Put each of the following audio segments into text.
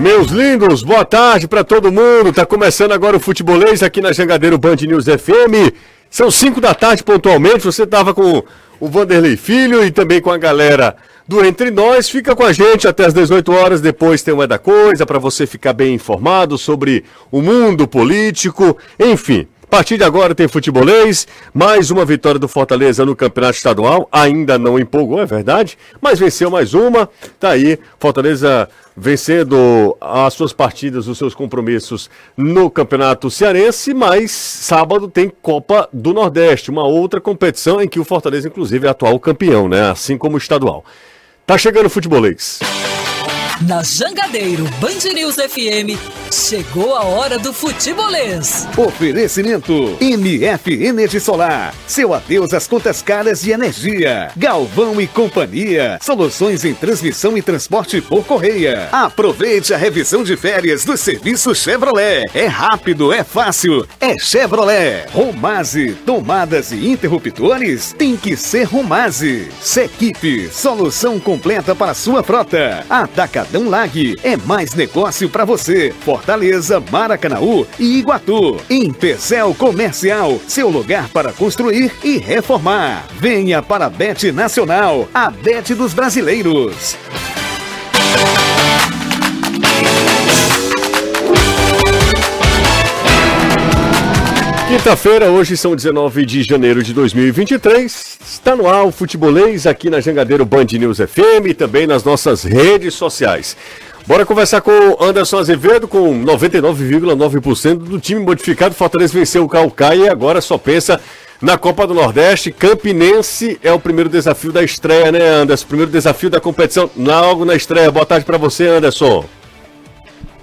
Meus lindos, boa tarde para todo mundo. Tá começando agora o futebolês aqui na Jangadeiro Band News FM. São 5 da tarde pontualmente. Você tava com o Vanderlei Filho e também com a galera do Entre Nós. Fica com a gente até as 18 horas. Depois tem uma da coisa para você ficar bem informado sobre o mundo político, enfim. A partir de agora tem futebolês, mais uma vitória do Fortaleza no Campeonato Estadual, ainda não empolgou, é verdade, mas venceu mais uma, tá aí, Fortaleza vencendo as suas partidas, os seus compromissos no Campeonato Cearense, mas sábado tem Copa do Nordeste, uma outra competição em que o Fortaleza inclusive é atual campeão, né, assim como o estadual. Tá chegando o futebolês. Na Jangadeiro Band News FM, chegou a hora do futebolês. Oferecimento MF Energia Solar. Seu adeus às contas caras de energia. Galvão e Companhia. Soluções em transmissão e transporte por correia. Aproveite a revisão de férias do serviço Chevrolet. É rápido, é fácil, é Chevrolet. Romase, tomadas e interruptores tem que ser Romase. Sequipe, solução completa para sua frota. Atacadão Lag é mais negócio para você. Fortaleza, Maracanaú e Iguatu. Empecel Comercial, seu lugar para construir e reformar. Venha para a Bet Nacional, a Bet dos brasileiros. Quinta-feira, hoje são 19 de janeiro de 2023. Está no ar o Futebolês aqui na Jangadeiro Band News FM e também nas nossas redes sociais. Bora conversar com Anderson Azevedo, com 99,9% do time modificado. Fortaleza venceu o Calcaia e agora só pensa na Copa do Nordeste. Campinense é o primeiro desafio da estreia, né, Anderson? Primeiro desafio da competição logo na estreia. Boa tarde para você, Anderson.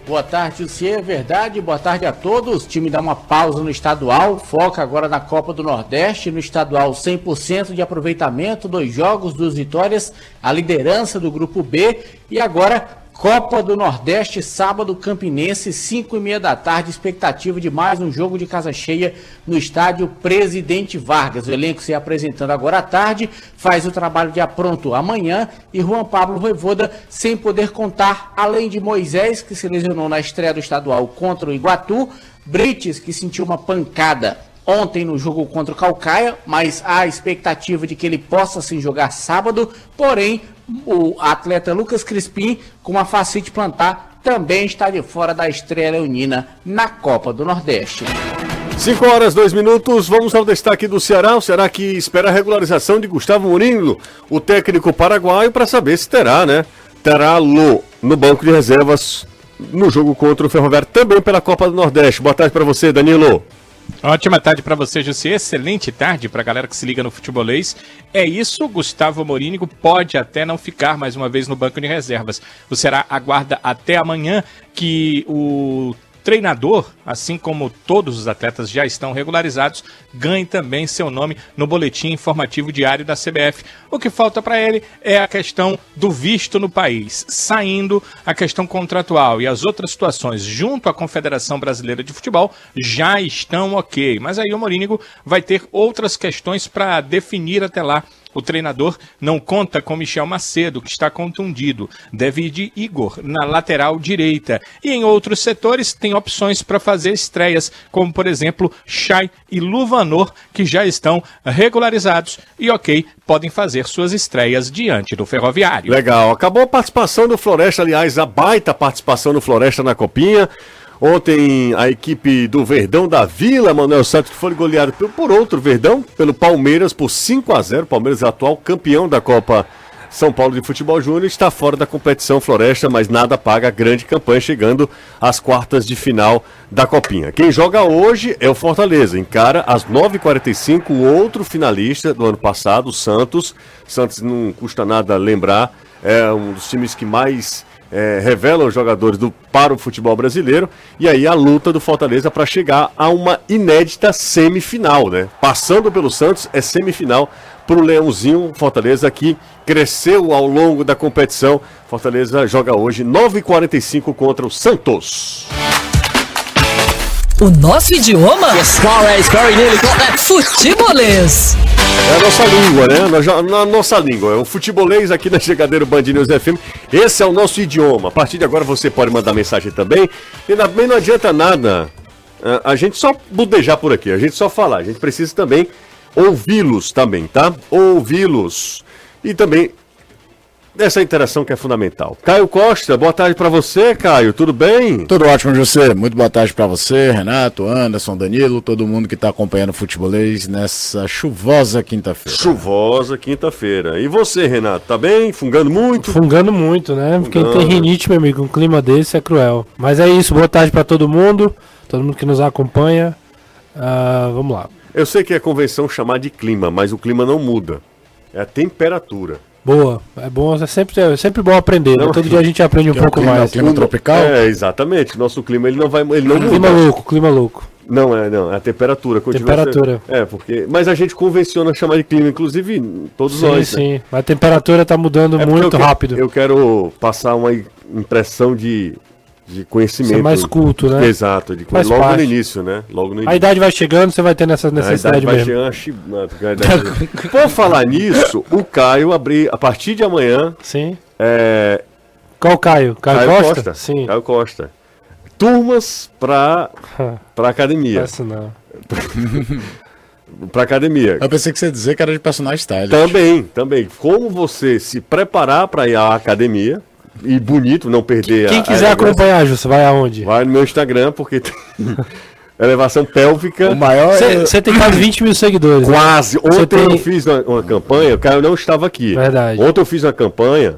Boa tarde, se é verdade. Boa tarde a todos. O time dá uma pausa no estadual, foca agora na Copa do Nordeste. No estadual, 100% de aproveitamento, dois jogos, duas vitórias, a liderança do grupo B. E agora Copa do Nordeste, sábado, Campinense, 5 e meia da tarde. Expectativa de mais um jogo de casa cheia no estádio Presidente Vargas. O elenco se apresentando agora à tarde, faz o trabalho de apronto amanhã. E Juan Pablo Voivoda sem poder contar, além de Moisés, que se lesionou na estreia do estadual contra o Iguatu, Brites, que sentiu uma pancada ontem no jogo contra o Calcaia, mas há expectativa de que ele possa sim jogar sábado. Porém, o atleta Lucas Crispim, com uma facite plantar, também está de fora da estreia leonina na Copa do Nordeste. 5 horas, 2 minutos, vamos ao destaque do Ceará. O Ceará que espera a regularização de Gustavo Mourinho, o técnico paraguaio, para saber se terá, né? Terá Lô no banco de reservas no jogo contra o Ferroviário, também pela Copa do Nordeste. Boa tarde para você, Danilo. Ótima tarde para você, José. Excelente tarde para a galera que se liga no futebolês. É isso, Gustavo Morínigo pode até não ficar mais uma vez no banco de reservas. O Ceará aguarda até amanhã que o treinador, assim como todos os atletas já estão regularizados, ganhe também seu nome no boletim informativo diário da CBF. O que falta para ele é a questão do visto no país, saindo a questão contratual e as outras situações junto à Confederação Brasileira de Futebol já estão ok. Mas aí o Morínigo vai ter outras questões para definir até lá o treinador não conta com Michel Macedo, que está contundido. De Igor na lateral direita. E em outros setores tem opções para fazer estreias, como por exemplo Chay e Luvanor, que já estão regularizados e ok, podem fazer suas estreias diante do Ferroviário. Legal. Acabou a participação do Floresta, aliás, a baita participação do Floresta na Copinha. Ontem a equipe do Verdão da Vila, Manuel Santos, foi goleado por outro Verdão, pelo Palmeiras por 5 a 0 Palmeiras é atual campeão da Copa São Paulo de Futebol Júnior, está fora da competição Floresta, mas nada paga a grande campanha, chegando às quartas de final da Copinha. Quem joga hoje é o Fortaleza, encara às 9h45 o outro finalista do ano passado, o Santos. Santos não custa nada lembrar, é um dos times que mais é, revelam os jogadores do, para o futebol brasileiro. E aí a luta do Fortaleza para chegar a uma inédita semifinal, né? Passando pelo Santos, é semifinal para o Leãozinho. Fortaleza que cresceu ao longo da competição. Fortaleza joga hoje 9h45 contra o Santos. O nosso idioma? Futebolês. É a nossa língua, né? Na, na nossa língua. É o futebolês aqui na Chegadeiro Band News FM. Esse é o nosso idioma. A partir de agora você pode mandar mensagem também. E também não adianta nada a, a gente só budejar por aqui, a gente só falar. A gente precisa também ouvi-los também, tá? Ouvi-los. E também dessa interação que é fundamental. Caio Costa, boa tarde para você, Caio, tudo bem? Tudo ótimo, José. Muito boa tarde para você, Renato, Anderson, Danilo, todo mundo que está acompanhando o futebolês nessa chuvosa quinta-feira. Chuvosa quinta-feira. E você, Renato, tá bem? Fungando muito? Fungando muito, né? Fungando. Quem tem rinite, meu amigo, um clima desse é cruel. Mas é isso, boa tarde para todo mundo, todo mundo que nos acompanha. Uh, vamos lá. Eu sei que é convenção chamar de clima, mas o clima não muda. É a temperatura. Boa, é bom, é sempre, é sempre bom aprender. Né? Não, Todo dia a gente aprende um é pouco clima, mais. É clima tropical? É, exatamente. Nosso clima ele não vai, ele não clima muda. louco, clima louco. Não é, não, é a temperatura continua Temperatura. Sendo, é, porque, mas a gente convenciona chamar de clima, inclusive todos sim, nós. Sim, sim. Né? A temperatura está mudando é muito eu rápido. eu quero passar uma impressão de de conhecimento. Ser mais culto, né? Exato, de, logo parte. no início, né? Logo no início. A idade vai chegando, você vai ter nessa necessidade a idade mesmo. Vai chegando, Por falar nisso, o Caio abrir a partir de amanhã. Sim. É... Qual Caio? Caio, Caio Costa? Costa? Sim. Caio Costa. Turmas para para academia. Isso não. para academia. Eu pensei que você ia dizer que era de personagem style. Também, também. Como você se preparar para ir à academia, e bonito, não perder Quem a, quiser a acompanhar, Justo, vai aonde? Vai no meu Instagram, porque tem elevação pélvica. O maior Você é... tem quase 20 mil seguidores. Né? Quase. Né? Ontem tem... eu fiz uma, uma, campanha, o Caio não estava aqui. Verdade. Ontem eu fiz uma campanha,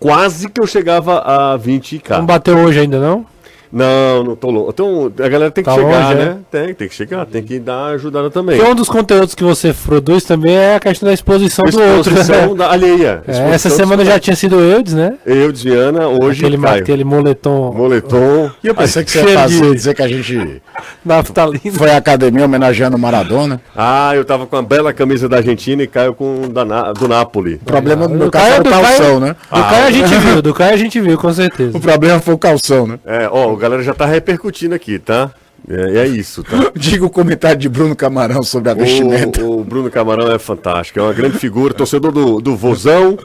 quase que eu chegava a 20k. Não bateu hoje ainda, não? Não, não tô louco. Então, a galera tem que tá chegar, longe, né? É? Tem, tem que chegar, tem que dar ajudada também. Porque um dos conteúdos que você produz também é a questão da exposição, exposição do outro. Exposição da alheia. É, essa semana já tinha sido Eudes, né? Eudes, Viana, hoje aquele, Caio. aquele moletom. Moletom. E eu pensei que você ia fazer, dizer que a gente Naftalina. foi à academia homenageando o Maradona. Ah, eu tava com a bela camisa da Argentina e Caio com da, do Napoli. O problema do, do caso era o calção, né? Do ah, Caio a gente viu, do Caio a gente viu, com certeza. O problema foi o calção, né? É, ó, o galera já tá repercutindo aqui, tá? É, é, isso, tá? Diga o comentário de Bruno Camarão sobre a vestimenta. O, o, Bruno Camarão é fantástico, é uma grande figura, torcedor do, do Vozão,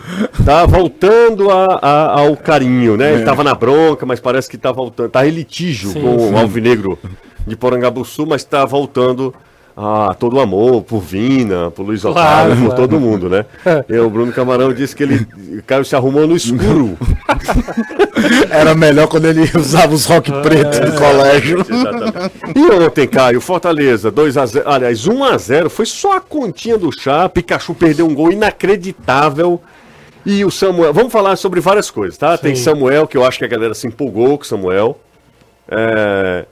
tá voltando a, a, ao carinho, né? É. Ele tava na bronca, mas parece que tá voltando, tá em litígio sim, com sim. o Alvinegro de Porangabuçu, mas tá voltando ah, todo o amor por Vina, por Luiz Otávio, claro, por claro. todo mundo, né? E o Bruno Camarão disse que ele, o Caio se arrumou no escuro. Era melhor quando ele usava os rock preto é, do colégio. Exatamente. E ontem, Caio, Fortaleza, 2x0, aliás, 1x0, foi só a continha do chá, Pikachu perdeu um gol inacreditável. E o Samuel, vamos falar sobre várias coisas, tá? Sim. Tem Samuel, que eu acho que a galera se empolgou com Samuel. É,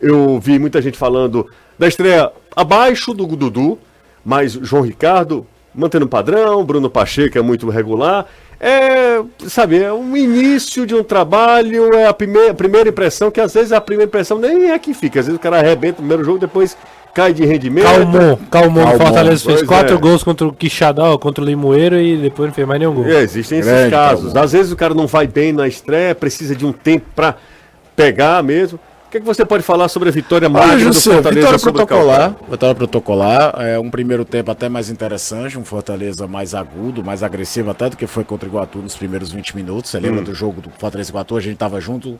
eu vi muita gente falando da estreia abaixo do Dudu, mas João Ricardo mantendo o padrão, Bruno Pacheco é muito regular. É, sabe, é um início de um trabalho, é a primeira, a primeira impressão, que às vezes a primeira impressão nem é que fica. Às vezes o cara arrebenta o primeiro jogo, depois cai de rendimento. Calmou, calmou. O Fortaleza fez quatro é. gols contra o Quixadá, contra o Limoeiro e depois não fez mais nenhum gol. É, existem esses Grande casos. Calmou. Às vezes o cara não vai bem na estreia, precisa de um tempo para pegar mesmo que, que você pode falar sobre a vitória mágica do Fortaleza vitória protocolar, Vitória protocolar, é um primeiro tempo até mais interessante, um Fortaleza mais agudo, mais agressivo até do que foi contra o Iguatu nos primeiros 20 minutos. Você lembra hum. do jogo do Fortaleza Iguatu? A gente tava junto.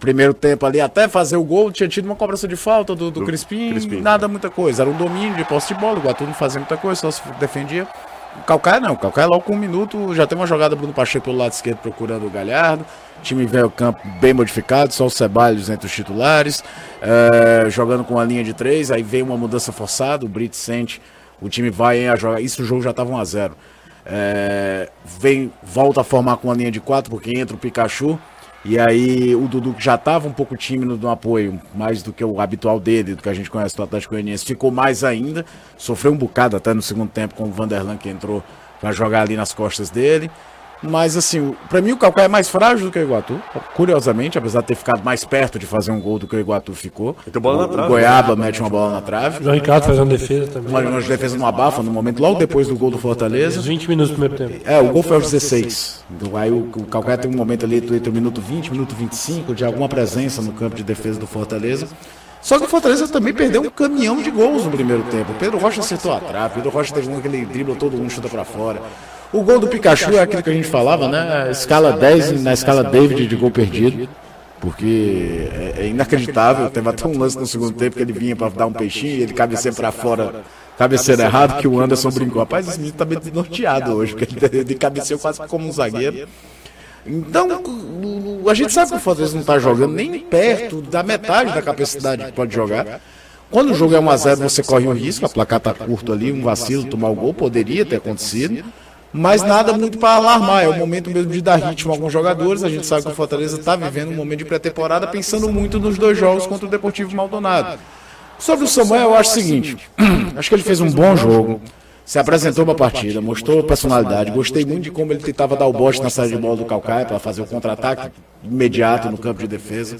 Primeiro tempo ali, até fazer o gol, tinha tido uma cobrança de falta do, do, do Crispim, Crispim, nada muita coisa. Era um domínio de posse de bola, o Iguatu não fazia muita coisa, só se defendia. O Calcaia não, o Calcaia logo com um minuto já tem uma jogada Bruno Pacheco pelo lado esquerdo procurando o Galhardo. O time vem ao campo bem modificado, só o Ceballos entre os titulares, é, jogando com a linha de três, aí vem uma mudança forçada, o Brito sente, o time vai a jogar. Isso o jogo já estava 1 a 0 é, Vem, volta a formar com a linha de quatro, porque entra o Pikachu. E aí o Dudu que já estava um pouco tímido no apoio, mais do que o habitual dele, do que a gente conhece do Atlético Goianiense, ficou mais ainda, sofreu um bocado até no segundo tempo com o Vanderlan que entrou para jogar ali nas costas dele. Mas assim, para mim o Calcaia é mais frágil do que o Iguatu, curiosamente, apesar de ter ficado mais perto de fazer um gol do que o Iguatu ficou. Então, bola na trave, o Goiaba né? mete uma bola na trave. O Ricardo fazendo defesa também. Uma defesa no abafa no momento, logo depois do gol do Fortaleza. 20 minutos do primeiro tempo. É, o gol foi aos 16. Então, aí o, o Calcaia tem um momento ali entre o minuto 20 e o minuto 25 de alguma presença no campo de defesa do Fortaleza. Só que o Fortaleza também perdeu um caminhão de gols no primeiro tempo. Pedro Rocha acertou a trave, Pedro Rocha teve um que ele dribla todo mundo, chuta pra fora. O gol do Pikachu é aquilo que a gente falava, né? Escala 10 na escala David de gol perdido. Porque é, é inacreditável. Teve até um lance no segundo tempo que ele vinha para dar um peixinho e ele cabeceia para fora, cabeceira errado, que o Anderson brincou. Rapaz, esse menino tá meio desnorteado hoje, porque ele cabeceou quase como um zagueiro. Então, a gente sabe que o Fortaleza não está jogando nem perto da metade da capacidade que pode jogar. Quando o jogo é 1x0, você corre um risco, a placar está curto ali, um vacilo, tomar o gol, poderia ter acontecido. Mas nada muito para alarmar, é o momento mesmo de dar ritmo a alguns jogadores. A gente sabe que o Fortaleza está vivendo um momento de pré-temporada, pensando muito nos dois jogos contra o Deportivo Maldonado. Sobre o Samuel, eu acho o seguinte: acho que ele fez um bom jogo se apresentou uma partida, mostrou personalidade. Gostei muito de como ele tentava dar o bote na saída de bola do Calcaia para fazer o contra-ataque imediato no campo de defesa.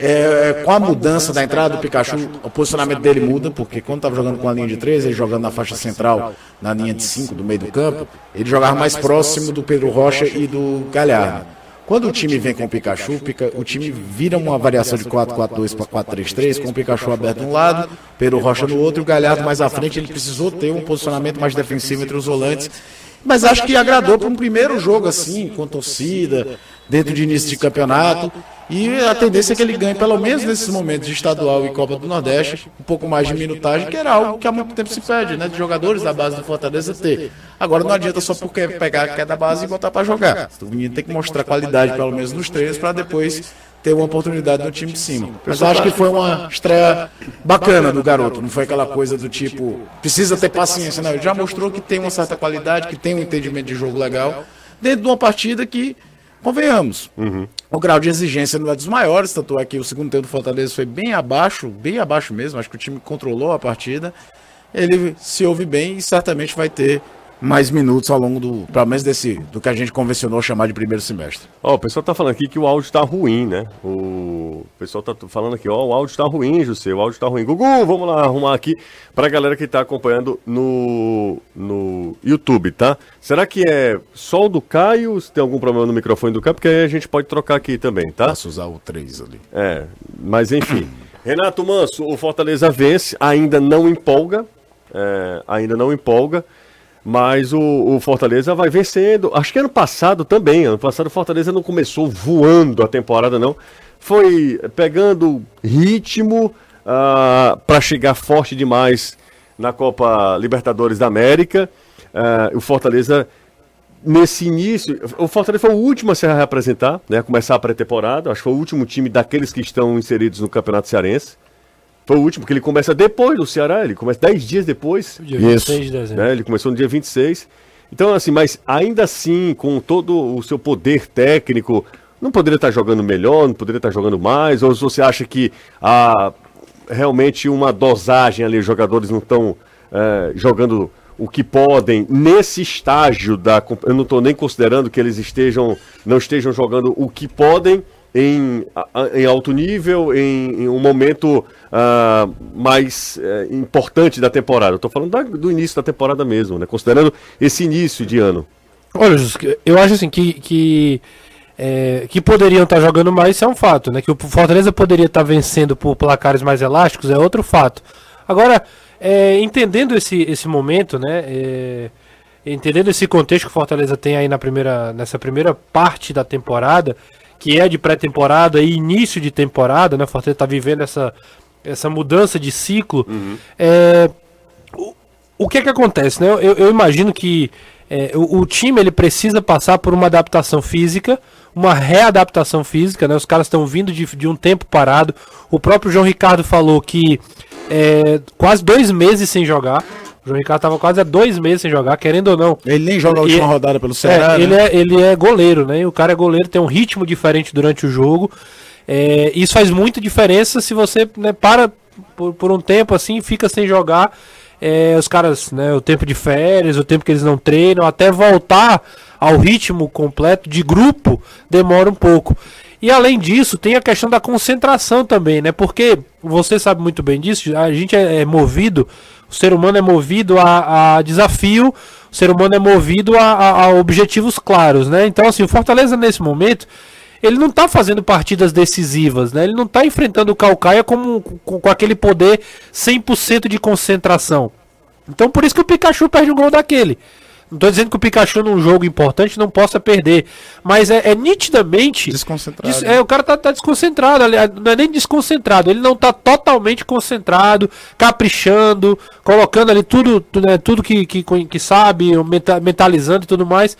É, com a mudança da entrada do Pikachu, o posicionamento dele muda, porque quando estava jogando com a linha de 3, ele jogando na faixa central, na linha de 5 do meio do campo, ele jogava mais próximo do Pedro Rocha e do Galhardo. Quando o time vem com o Pikachu, o time vira uma variação de 4-4-2 para 4-3-3, com o Pikachu aberto de um lado, Pedro Rocha no outro e o Galhardo mais à frente. Ele precisou ter um posicionamento mais defensivo entre os volantes. Mas acho que agradou para um primeiro jogo assim, com torcida, dentro de início de campeonato. E a tendência é que ele ganhe, pelo menos nesses momentos de estadual e Copa do Nordeste, um pouco mais de minutagem, que era algo que há muito tempo se pede, né? De jogadores da base do Fortaleza ter. Agora não adianta só porque pegar que é da base e botar para jogar. O menino tem que mostrar qualidade, pelo menos nos treinos, para depois ter uma oportunidade no time de cima. Mas acho que foi uma estreia bacana do garoto. Não foi aquela coisa do tipo, precisa ter paciência, não. Ele já mostrou que tem uma certa qualidade, que tem um entendimento de jogo legal, dentro de uma partida que Convenhamos. Uhum. O grau de exigência não é dos maiores, tanto é que o segundo tempo do Fortaleza foi bem abaixo, bem abaixo mesmo. Acho que o time controlou a partida. Ele se ouve bem e certamente vai ter mais minutos ao longo do, pelo menos desse, do que a gente convencionou chamar de primeiro semestre. Ó, oh, o pessoal tá falando aqui que o áudio tá ruim, né? O pessoal tá falando aqui, ó, oh, o áudio tá ruim, José, o áudio tá ruim. Gugu, vamos lá arrumar aqui pra galera que tá acompanhando no, no YouTube, tá? Será que é só o do Caio? Se tem algum problema no microfone do Caio? Porque aí a gente pode trocar aqui também, tá? Posso usar o 3 ali. É, mas enfim. Renato Manso, o Fortaleza vence, ainda não empolga, é, ainda não empolga. Mas o, o, Fortaleza vai vencendo. Acho que ano passado também. Ano passado o Fortaleza não começou voando a temporada, não. Foi pegando ritmo uh, ah, para chegar forte demais na Copa Libertadores da América. Uh, o Fortaleza, nesse início. O Fortaleza foi o último a se representar, né, a começar a pré-temporada. Acho que foi o último time daqueles que estão inseridos no Campeonato Cearense. Foi o último, porque ele começa depois do Ceará, ele começa 10 dias depois. Dia 26 de dezembro. Né? Ele começou no dia 26. Então, assim, mas ainda assim, com todo o seu poder técnico, não poderia estar jogando melhor, não poderia estar jogando mais? Ou você acha que há realmente uma dosagem ali, os jogadores não estão é, jogando o que podem nesse estágio da. Eu não estou nem considerando que eles estejam, não estejam jogando o que podem em, em alto nível, em, em um momento uh, mais uh, importante da temporada. Estou falando da, do início da temporada mesmo, né? considerando esse início de ano. Olha, eu acho assim que, que, é, que poderiam estar jogando mais, isso é um fato, né? Que o Fortaleza poderia estar vencendo por placares mais elásticos, é outro fato. Agora, é, entendendo esse, esse momento, né? É, entendendo esse contexto que o Fortaleza tem aí na primeira, nessa primeira parte da temporada, que é de pré-temporada e início de temporada, né? O Fortaleza está vivendo essa, essa mudança de ciclo. Uhum. É, o, o que é que acontece, né? Eu, eu imagino que é, o, o, time ele precisa passar por uma adaptação física, uma readaptação física, né? Os caras estão vindo de, de um tempo parado. O próprio João Ricardo falou que é, quase dois meses sem jogar. O João Ricardo estava quase há dois meses sem jogar, querendo ou não. Ele nem joga a última e, rodada pelo Ceará. É, né? ele, é, ele é goleiro, né? O cara é goleiro, tem um ritmo diferente durante o jogo. É, isso faz muita diferença se você né, para por, por, um tempo assim, fica sem jogar. É, os caras, né, o tempo de férias, o tempo que eles não treinam, até voltar ao ritmo completo de grupo, demora um pouco. E além disso, tem a questão da concentração também, né? Porque você sabe muito bem disso, a gente é, é movido o ser humano é movido a, a desafio, o ser humano é movido a, a, a, objetivos claros, né? Então, assim, o Fortaleza nesse momento, ele não tá fazendo partidas decisivas, né? Ele não tá enfrentando o Calcaia como, com, com aquele poder 100% de concentração. Então por isso que o Pikachu perde um gol daquele. Não tô dizendo que o Pikachu num jogo importante não possa perder. Mas é, é nitidamente. Desconcentrado. Des, é, o cara tá, tá, desconcentrado. Não é nem desconcentrado. Ele não tá totalmente concentrado, caprichando, colocando ali tudo, né, tudo que, que, que sabe, mentalizando e tudo mais.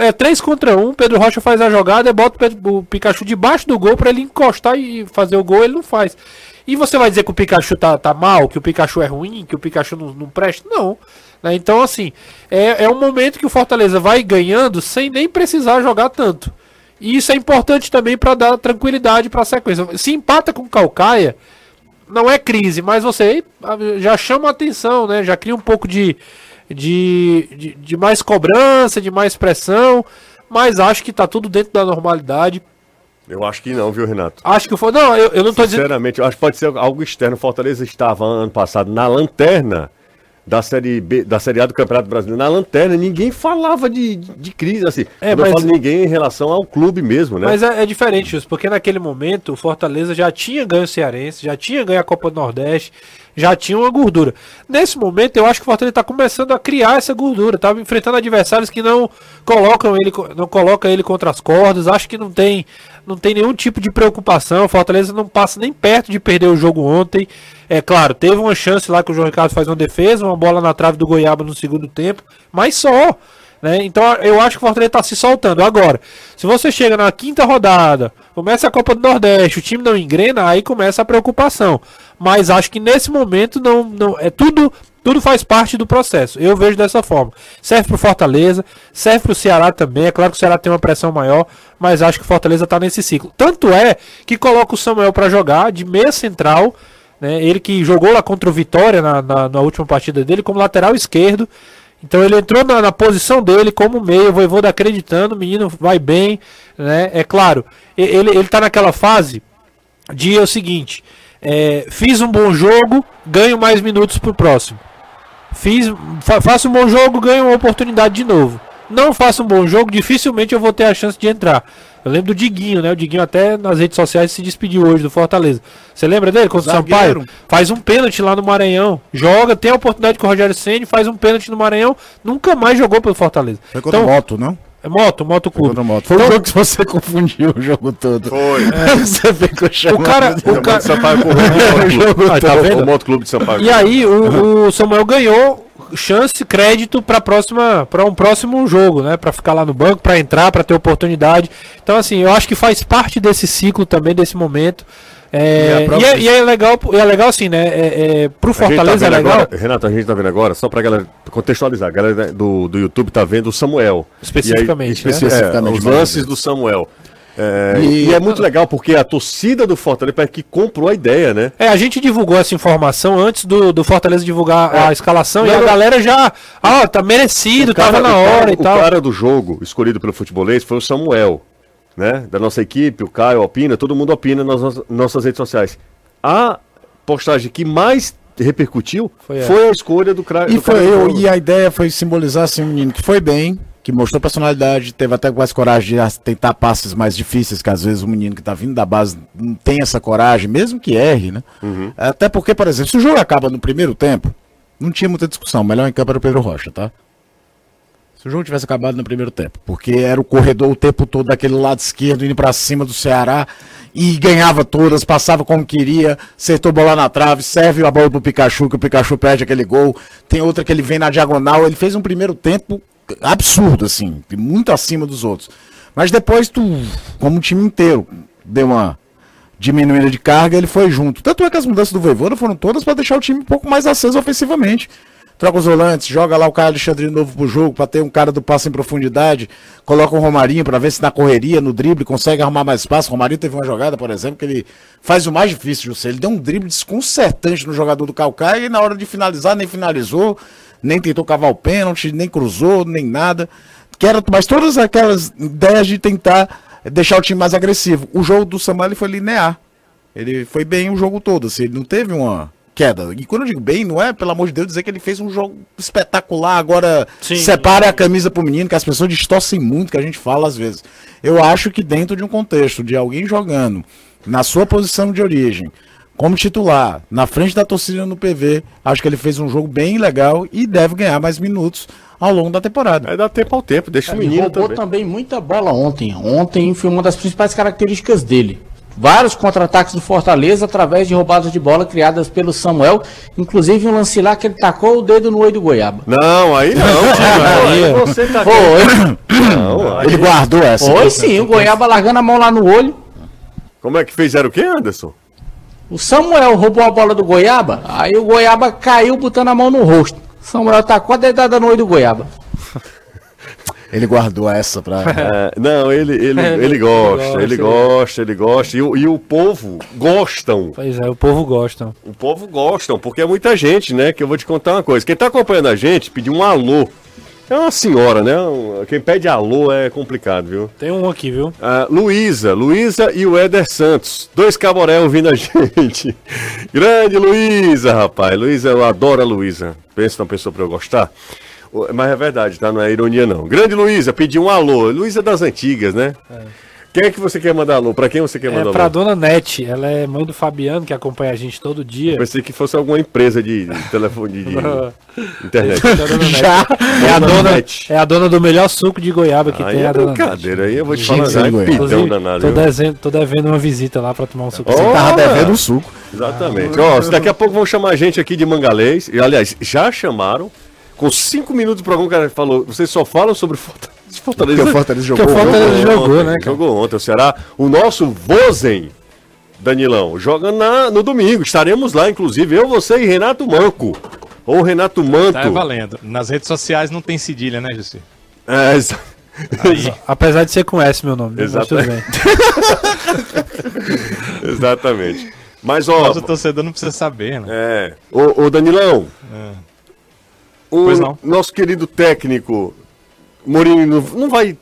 É 3 contra 1, Pedro Rocha faz a jogada e bota o Pikachu debaixo do gol para ele encostar e fazer o gol, ele não faz. E você vai dizer que o Pikachu tá, tá mal, que o Pikachu é ruim, que o Pikachu não, não presta? Não. Né? Então, assim, é, é um momento que o Fortaleza vai ganhando sem nem precisar jogar tanto. E isso é importante também para dar tranquilidade para a sequência. Se empata com o Calcaia, não é crise, mas você já chama a atenção, né? Já cria um pouco de, de, de, de mais cobrança, de mais pressão. Mas acho que está tudo dentro da normalidade. Eu acho que não, viu, Renato? Acho que foi. Não, eu, eu não tô dizendo. Sinceramente, eu acho que pode ser algo externo. Fortaleza estava ano passado na lanterna da série B, da série A do Campeonato Brasileiro na lanterna, ninguém falava de, de, de crise assim. É, mas, eu falo ninguém em relação ao clube mesmo, né? Mas é, é diferente isso, porque naquele momento o Fortaleza já tinha ganho o Cearense, já tinha ganho a Copa do Nordeste, já tinha uma gordura. Nesse momento, eu acho que o Fortaleza está começando a criar essa gordura. Estava enfrentando adversários que não colocam ele, não colocam ele contra as cordas. Acho que não tem, não tem nenhum tipo de preocupação. O Fortaleza não passa nem perto de perder o jogo ontem. É claro, teve uma chance lá que o João Ricardo faz uma defesa, uma bola na trave do Goiaba no segundo tempo, mas só. Né? Então eu acho que o Fortaleza está se soltando. Agora, se você chega na quinta rodada, começa a Copa do Nordeste, o time não engrena, aí começa a preocupação. Mas acho que nesse momento não, não é tudo tudo faz parte do processo. Eu vejo dessa forma. Serve para o Fortaleza, serve para o Ceará também. É claro que o Ceará tem uma pressão maior, mas acho que o Fortaleza está nesse ciclo. Tanto é que coloca o Samuel para jogar de meia central. Né? Ele que jogou lá contra o Vitória na, na, na última partida dele como lateral esquerdo. Então ele entrou na, na, posição dele como meio, o Voivoda acreditando, o menino vai bem, né? É claro, ele, ele tá naquela fase de é o seguinte, é, fiz um bom jogo, ganho mais minutos pro próximo. Fiz, fa, faço um bom jogo, ganho uma oportunidade de novo. Não faço um bom jogo, dificilmente eu vou ter a chance de entrar. Eu lembro do Diguinho, né? O Diguinho até nas redes sociais se despediu hoje do Fortaleza. Você lembra dele? Contra o Sampaio? Faz um pênalti lá no Maranhão. Joga, tem a oportunidade com o Rogério Senni, faz um pênalti no Maranhão. Nunca mais jogou pelo Fortaleza. Foi contra então, moto, não? É moto, moto clube. Foi, moto. Foi então, o jogo que você confundiu o jogo todo. Foi. É. você ficou chamando. O cara, o cara... Sampaio correu o ah, tá? O moto clube de Sampaio. E aí o, o Samuel ganhou chance, crédito para próxima, para um próximo jogo, né? Para ficar lá no banco, para entrar, para ter oportunidade. Então assim, eu acho que faz parte desse ciclo também desse momento. É, e, é, e, é, legal, é legal assim, né? É, é, pro tá Fortaleza tá é legal. Agora, Renato, a gente tá vendo agora, só pra galera contextualizar, a galera do, do YouTube tá vendo o Samuel. Especificamente. Aí, né? especificamente os lances do Samuel. É, e, e, é muito legal porque a torcida do Fortaleza é que comprou a ideia, né? É, a gente divulgou essa informação antes do, do Fortaleza divulgar é. a escalação não, e a galera já. Ah, tá merecido, cara, tava na hora cara, e tal. O cara do jogo escolhido pelo futebolês foi o Samuel, né? Da nossa equipe, o Caio opina, todo mundo opina nas nossas redes sociais. A postagem que mais repercutiu foi, foi a escolha do, cra... e do foi eu, E a ideia foi simbolizar assim, menino que foi bem, que mostrou personalidade, teve até mais coragem de tentar passes mais difíceis, que às vezes o menino que está vindo da base não tem essa coragem, mesmo que erre, né? Uhum. Até porque, por exemplo, se o jogo acaba no primeiro tempo, não tinha muita discussão. Melhor em campo era o Pedro Rocha, tá? Se o jogo tivesse acabado no primeiro tempo, porque era o corredor o tempo todo daquele lado esquerdo indo para cima do Ceará e ganhava todas, passava como queria, acertou bola na trave, serve a bola pro Pikachu, que o Pikachu perde aquele gol. Tem outra que ele vem na diagonal, ele fez um primeiro tempo absurdo, assim, muito acima dos outros. Mas depois tu, como o time inteiro, deu uma diminuída de carga, ele foi junto. Tanto é que as mudanças do Voivoda foram todas para deixar o time um pouco mais aceso ofensivamente. Troca os volantes, joga lá o cara Alexandre novo pro jogo, para ter um cara do passe em profundidade, coloca o Romarinho para ver se na correria, no drible, consegue arrumar mais espaço. O Romarinho teve uma jogada, por exemplo, que ele faz o mais difícil, José. Ele deu um drible desconcertante no jogador do Calcaia e na hora de finalizar nem finalizou nem tentou cavar o pênalti, nem cruzou, nem nada. Que era, mas todas aquelas ideias de tentar deixar o time mais agressivo. O jogo do Samuel foi linear. Ele foi bem o jogo todo, assim, ele não teve uma, queda. E quando eu digo bem, não é, pelo amor de Deus, dizer que ele fez um jogo espetacular, agora Sim. separe a camisa pro menino, que as pessoas distorcem muito, que a gente fala às vezes. Eu acho que dentro de um contexto de alguém jogando na sua posição de origem, como titular, na frente da torcida no PV, acho que ele fez um jogo bem legal e deve ganhar mais minutos ao longo da temporada. É dar tempo ao tempo, deixa é, o menino roubou também. também muita bola ontem. Ontem foi uma das principais características dele vários contra-ataques do Fortaleza através de roubadas de bola criadas pelo Samuel, inclusive um lance lá que ele tacou o dedo no olho do Goiaba. Não, aí não. aí você tá Foi. Não, aí... Ele guardou essa. Foi sim, o Goiaba largando a mão lá no olho. Como é que fez? Era o quê, Anderson? O Samuel roubou a bola do Goiaba, aí o Goiaba caiu botando a mão no rosto. O Samuel tacou a dedada no olho do Goiaba. Ele guardou essa pra. É, não, ele, ele, ele, ele gosta, ele gosta, ele gosta. E, o, e o povo gostam. Pois é, o povo gosta. O povo gostam, porque é muita gente, né? Que eu vou te contar uma coisa. Quem tá acompanhando a gente pediu um alô. É uma senhora, né? Quem pede alô é complicado, viu? Tem um aqui, viu? Uh, Luísa, Luísa e o Éder Santos. Dois caboré ouvindo a gente. Grande Luísa, rapaz. Luísa, eu adoro a Luísa. Pensa numa pessoa pra eu gostar. Mas é verdade, tá? Não é ironia, não. Grande Luísa, pediu um alô. Luísa das antigas, né? É. Quem é que você quer mandar alô? Pra quem você quer mandar é, alô? Pra dona Nete. Ela é mãe do Fabiano, que acompanha a gente todo dia. Eu pensei que fosse alguma empresa de, de telefone, de, internet. Já é a, dona, é a dona do melhor suco de goiaba que aí tem, é a dona brincadeira, aí eu vou te falar, é pidão danado. Tô devendo, tô devendo uma visita lá pra tomar um suco. Oh, você tava devendo um suco. Exatamente. Ah, Ó, daqui a pouco vão chamar a gente aqui de Mangalês. E, aliás, já chamaram. Com cinco minutos do programa, o cara falou: vocês só falam sobre Fortaleza. Fortaleza. Porque o Fortaleza jogou, o Fortaleza jogou, jogou ontem, né? Cara? Jogou ontem. Será o nosso Vozen, Danilão, joga na, no domingo. Estaremos lá, inclusive, eu, você e Renato Manco. Ou Renato Manto. Tá valendo. Nas redes sociais não tem cedilha, né, Jussi? É, Aí. Apesar de ser com S meu nome. Exatamente. Exatamente. Mas, ó. Mas o torcedor não precisa saber, né? É. Ô, ô Danilão. É. O nosso querido técnico Mourinho não vai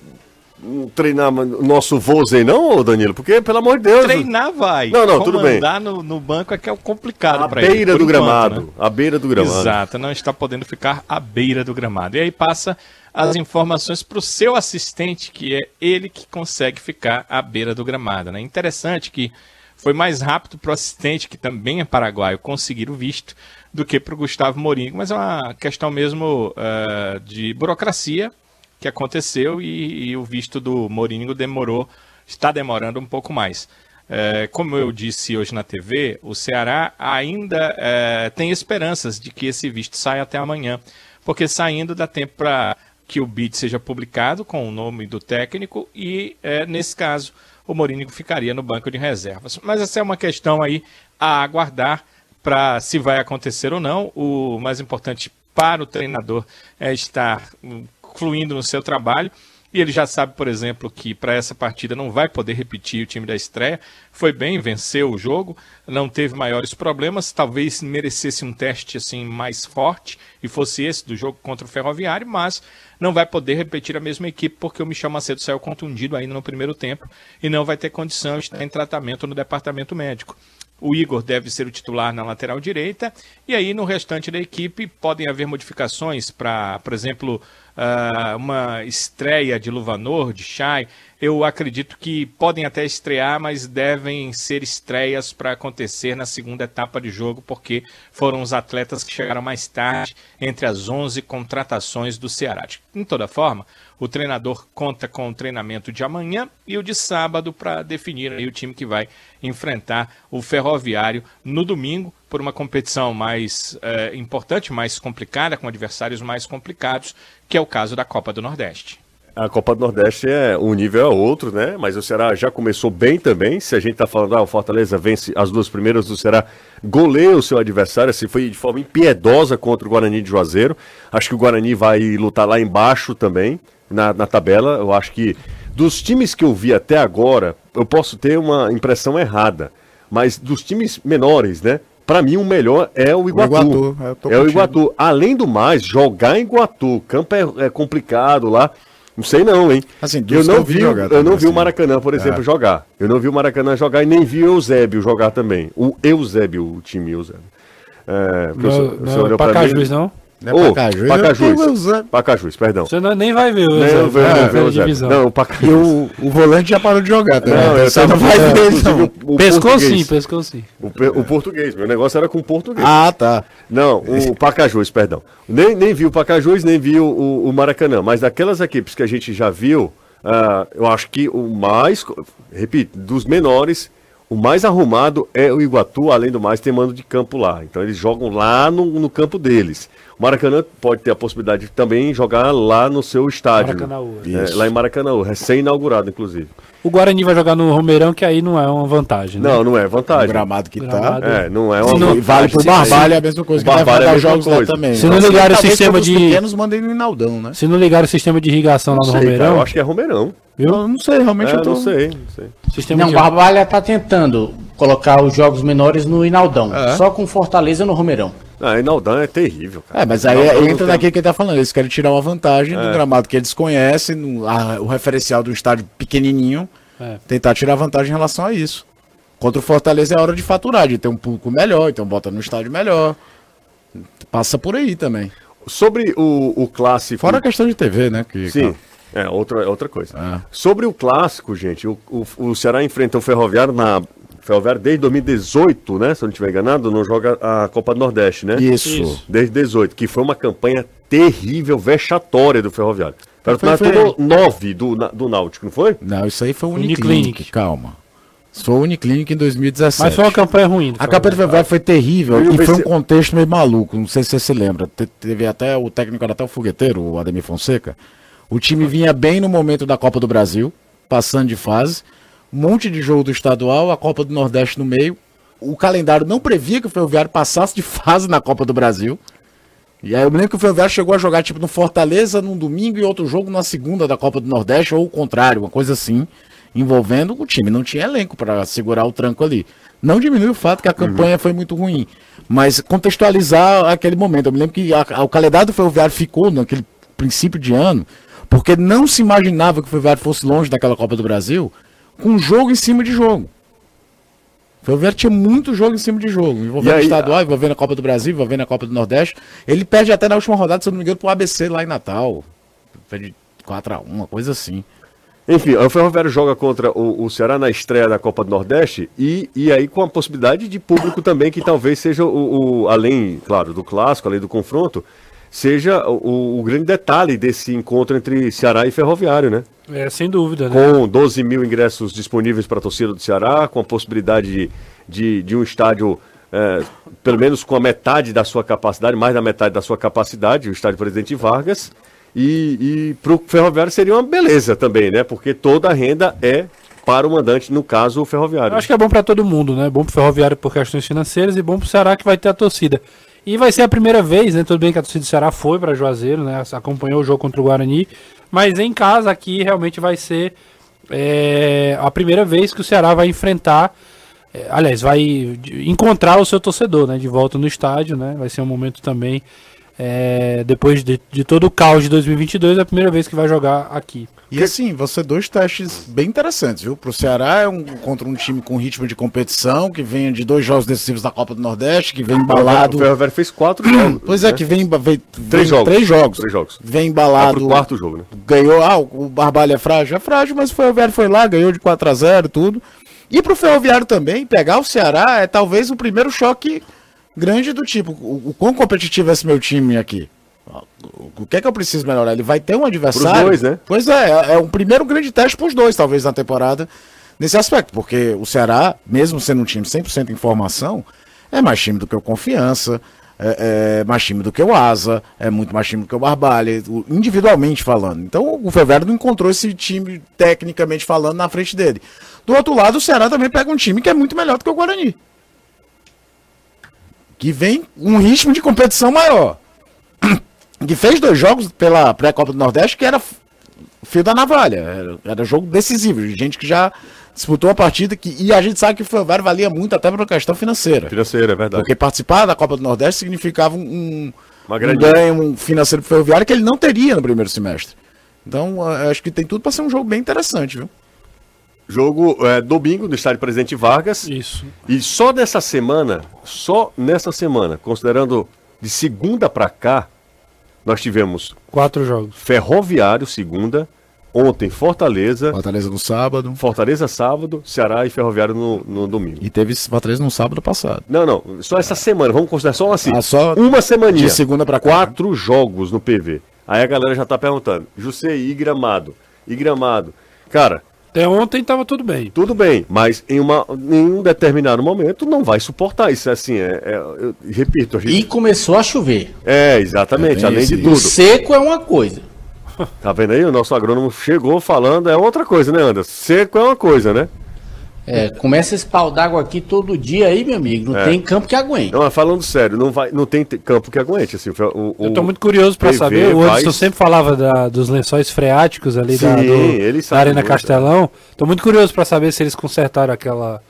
treinar o nosso Vozen, não, Danilo? Porque, pelo amor de Deus. Treinar vai. Não, não, tudo bem. No, no banco é que é o complicado para ele. beira do enquanto, gramado. Né? A beira do gramado. Exato, não está podendo ficar à beira do gramado. E aí passa as informações para o seu assistente, que é ele que consegue ficar à beira do gramado. Né? Interessante que foi mais rápido para o assistente, que também é paraguaio, conseguir o visto do que para o Gustavo Mourinho, mas é uma questão mesmo uh, de burocracia que aconteceu e, e, o visto do Mourinho demorou, está demorando um pouco mais. Uh, como eu disse hoje na TV, o Ceará ainda uh, tem esperanças de que esse visto saia até amanhã, porque saindo dá tempo para que o bid seja publicado com o nome do técnico e, nesse caso, o Mourinho ficaria no banco de reservas. Mas essa é uma questão aí a aguardar para se vai acontecer ou não. O mais importante para o treinador é estar fluindo no seu trabalho. E ele já sabe, por exemplo, que para essa partida não vai poder repetir o time da estreia. Foi bem, venceu o jogo, não teve maiores problemas. Talvez merecesse um teste assim mais forte e fosse esse do jogo contra o Ferroviário, mas não vai poder repetir a mesma equipe porque o Michel Macedo saiu contundido ainda no primeiro tempo e não vai ter condição de estar em tratamento no departamento médico. O Igor deve ser o titular na lateral direita. E aí, no restante da equipe, podem haver modificações para, por exemplo, uh, uma estreia de Luvanor, de Chay. Eu acredito que podem até estrear, mas devem ser estreias para acontecer na segunda etapa de jogo, porque foram os atletas que chegaram mais tarde entre as 11 contratações do Ceará. De toda forma, o treinador conta com o treinamento de amanhã e o de sábado para definir aí o time que vai enfrentar o Ferroviário no domingo por uma competição mais é, importante, mais complicada, com adversários mais complicados, que é o caso da Copa do Nordeste. A Copa do Nordeste é um nível é outro, né? Mas o Ceará já começou bem também. Se a gente tá falando, ah, o Fortaleza vence as duas primeiras, o Ceará goleia o seu adversário, assim, foi de forma impiedosa contra o Guarani de Juazeiro. Acho que o Guarani vai lutar lá embaixo também na, na tabela. Eu acho que dos times que eu vi até agora, eu posso ter uma impressão errada, mas dos times menores, né? Para mim, o melhor é o Iguatu. O Iguatu é, é o Iguatu. Além do mais, jogar em Iguatu, o campo é, é complicado lá. Não sei não, hein? Assim, eu não vi, eu também, não vi assim. o Maracanã, por exemplo, é. jogar. Eu não vi o Maracanã jogar e nem vi o Eusébio jogar também. O Eusébio, o time Eusébio. É, Não, não, Pacajus, não? Não é Ô, Pacajus. Pacajus. Pacajus, perdão. Você não- nem vai ver o Não, Zé, eu vejo, na eu primeira vejo, Zé. divisão. Não, o E Pacajus. o, o volante já parou de jogar também. Não, eu Você tava não vai é, ver, não. o- o Pescou português. sim, pescou sim. O, o português, meu negócio era com o português. Ah, tá. Não, o Pacajus, perdão. Nem, nem vi o Pacajus, nem vi o, o- o Maracanã. Mas daquelas equipes que a gente já viu, ah, eu acho que o mais, repito, dos menores, o mais arrumado é o Iguatu, além do mais, tem mando de campo lá. Então eles jogam lá no, no campo deles. Maracanã pode ter a possibilidade de também jogar lá no seu estádio. Maracanãú. É, lá em Maracanã, recém-inaugurado, inclusive. O Guarani vai jogar no Romeirão, que aí não é uma vantagem, né? Não, não é O vantagem. gramado que Gramado. tá. É, não é uma não- E vale pro Sim, Barbalha sim. a mesma coisa, O Barbalha é a jogos lá coisa. também. Se não ligar o sistema de- pequenos mandem no Inaldão, né? Se não ligar o sistema de irrigação lá no sei, cara, Romeirão, eu acho que é Romeirão. viu? Eu não sei, realmente É, eu tô... não sei, não sei. Sistema Não, de... Barbalha tá tentando colocar os jogos menores no Inaldão. É. Só com Fortaleza no Romeirão. Ah, Inaldão é terrível, cara. É, mas aí Inaldão entra naquilo que ele tá falando. Eles querem tirar uma vantagem É. do gramado que eles conhecem, no, a- o referencial do estádio pequenininho, É. tentar tirar vantagem em relação a isso. Contra o Fortaleza é hora de faturar, de ter um público melhor, então bota no estádio melhor. Passa por aí também. Sobre o, o clássico. Fora a questão de TV, né? Que, Sim, é outra, é outra coisa. Ah. Sobre o clássico, gente, o, o, o Ceará enfrenta o Ferroviário na. Ferroviário desde 2018, né? Se eu não estiver enganado, não joga a Copa do Nordeste, né? Isso. Isso. Desde 18, que foi uma campanha terrível, vexatória do Ferroviário. O Ferroviário Foi- tomou 9 do, do Náutico, não foi? Não, isso aí foi o Uniclinic. Uniclinic, calma. Isso foi o Uniclinic em 2017. Mas foi uma campanha ruim. A campanha do Ferroviário foi terrível e foi um contexto meio maluco. Não sei se você se lembra. Te- Teve até o técnico era até o fogueteiro, o Ademir Fonseca. O time vinha bem no momento da Copa do Brasil, passando de fase. Um monte de jogo do estadual, a Copa do Nordeste no meio. O calendário não previa que o Ferroviário passasse de fase na Copa do Brasil. E aí eu me lembro que o Ferroviário chegou a jogar tipo no Fortaleza num domingo e outro jogo na segunda da Copa do Nordeste, ou o contrário, uma coisa assim, envolvendo o time. Não tinha elenco para segurar o tranco ali. Não diminui o fato que a campanha foi muito ruim, mas contextualizar aquele momento. Eu me lembro que a- a- o calendário do Ferroviário ficou naquele princípio de ano, porque não se imaginava que o Ferroviário fosse longe daquela Copa do Brasil, com jogo em cima de jogo. O Ferroviário tinha muito jogo em cima de jogo, envolvendo aí, o estadual, envolvendo a Copa do Brasil, envolvendo a Copa do Nordeste. Ele perde até na última rodada, se eu não me engano, pro ABC lá em Natal. Perde 4x1, uma coisa assim. Enfim, o Ferroviário joga contra o, o Ceará na estreia da Copa do Nordeste e, e aí com a possibilidade de público também, que talvez seja o, o- além, claro, do clássico, além do confronto, seja o, o grande detalhe desse encontro entre Ceará e Ferroviário, né? É, sem dúvida, né? Com 12 mil ingressos disponíveis para a torcida do Ceará, com a possibilidade de, de, de um estádio, é, pelo menos com a metade da sua capacidade, mais da metade da sua capacidade, o estádio Presidente Vargas. E, e para o Ferroviário seria uma beleza também, né? Porque toda a renda é para o mandante, no caso, o Ferroviário. Eu acho que é bom pra todo mundo, né? Bom pro Ferroviário por questões financeiras e bom pro Ceará que vai ter a torcida. E vai ser a primeira vez, né? Tudo bem que a torcida do Ceará foi pra Juazeiro, né? Acompanhou o jogo contra o Guarani. Mas em casa aqui realmente vai ser é, a primeira vez que o Ceará vai enfrentar. é, aliás, vai encontrar o seu torcedor, né? De volta no estádio, né? Vai ser um momento também. É, depois de, de todo o caos de 2022, é a primeira vez que vai jogar aqui. E assim, você dois testes bem interessantes, viu? Pro Ceará é um contra um time com ritmo de competição, que vem de dois jogos decisivos da Copa do Nordeste, que vem embalado. O Ferroviário fez quatro jogos. Pois é, né? que vem, vem Três jogos. Três jogos. Três jogos. Vem Tá embalado. pro quarto jogo, né? ganhou, ah, o Barbalha é frágil, é frágil, mas o Ferroviário foi lá, ganhou de 4 a 0 tudo. E pro Ferroviário também, pegar o Ceará é talvez o primeiro choque grande do tipo, o, o quão competitivo é esse meu time aqui? O que é que eu preciso melhorar? Ele vai ter um adversário. dois, né? Pois é, é, é um primeiro grande teste pros dois, talvez, na temporada, nesse aspecto, porque o Ceará, mesmo sendo um time 100% em formação, é mais time do que o Confiança, é, é mais time do que o Asa, é muito mais time do que o Barbalha, individualmente falando. Então o Ferroviário não encontrou esse time, tecnicamente falando, na frente dele. Do outro lado, o Ceará também pega um time que é muito melhor do que o Guarani. Que vem um ritmo de competição maior. Que fez dois jogos pela pré-Copa do Nordeste que era fio da navalha. Era, era jogo decisivo. de Gente que já disputou a partida. Que, e a gente sabe que o Ferroviário valia muito até pela questão financeira. Financeira, é verdade. Porque participar da Copa do Nordeste significava um, um, Uma um ganho financeiro pro Ferroviário que ele não teria no primeiro semestre. Então, acho que tem tudo para ser um jogo bem interessante, viu? Jogo é, domingo no estádio Presidente Vargas. Isso. E só nessa semana, só nessa semana, considerando de segunda para cá, nós tivemos Quatro jogos. Ferroviário segunda, ontem Fortaleza, Fortaleza no sábado. Fortaleza sábado, Ceará e Ferroviário no, no domingo. E teve Fortaleza no sábado passado. Não, não, só essa semana, vamos considerar só assim. Ah, só uma semaninha. de segunda pra cá, Quatro jogos no PV. Aí a galera já tá perguntando, José, e gramado? E gramado? Cara, Até ontem tava tudo bem. tudo bem, mas em, uma, em um determinado momento não vai suportar isso. Assim, é, é- eu repito, a E gente. começou a chover. É, exatamente, É, além de isso, tudo. Seco é uma coisa. Tá vendo aí? O nosso agrônomo chegou falando, é outra coisa, né, Anderson? Seco é uma coisa, né? É, começa esse pau d'água aqui todo dia aí, meu amigo. Não É. tem campo que aguente. Não, mas falando sério, não, vai, não tem te- campo que aguente. Assim, o, o- Eu tô muito curioso pra PV saber. O vai- Anderson sempre falava da- dos lençóis freáticos ali da, Sim, do- ele da Arena muito, Castelão. Tô muito curioso pra saber se eles consertaram aquela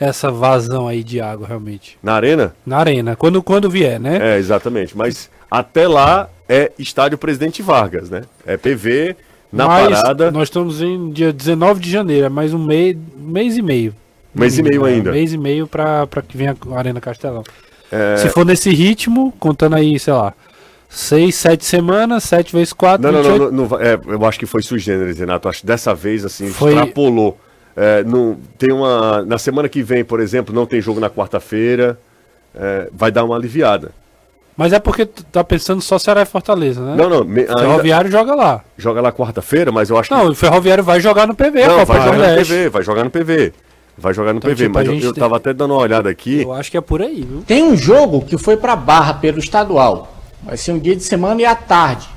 essa vazão aí de água realmente. Na arena? Na arena, quando, quando vier, né? É, exatamente. Mas até lá é estádio Presidente Vargas, né? É PV na Mas parada. nós estamos em dia 19 de janeiro, é mais um mês, mês e meio. Mês e meio É, ainda. mês e meio pra que venha a Arena Castelão. É, Se for nesse ritmo, contando aí, sei lá, seis, sete semanas, sete vezes quatro, Não, não, não, 28. não, não vai- é, eu acho que foi sui generis, Renato. Acho que dessa vez, assim, Foi- extrapolou. É, não, tem uma. Na semana que vem, por exemplo, não tem jogo na quarta-feira. é, vai dar uma aliviada. Mas é porque tu tá pensando só Ceará e Fortaleza, né? Não, não. me- Ferroviário joga lá. joga lá quarta-feira, mas eu acho que. Não, o Ferroviário vai jogar no PV, Não, Copa vai jogar no Nordeste. PV, vai jogar no PV. Vai jogar no Então, PV, tipo, mas eu, eu tem- tava até dando uma olhada aqui. Eu acho que é por aí, viu? Tem um jogo que foi pra Barra pelo estadual. Vai ser um dia de semana e à tarde.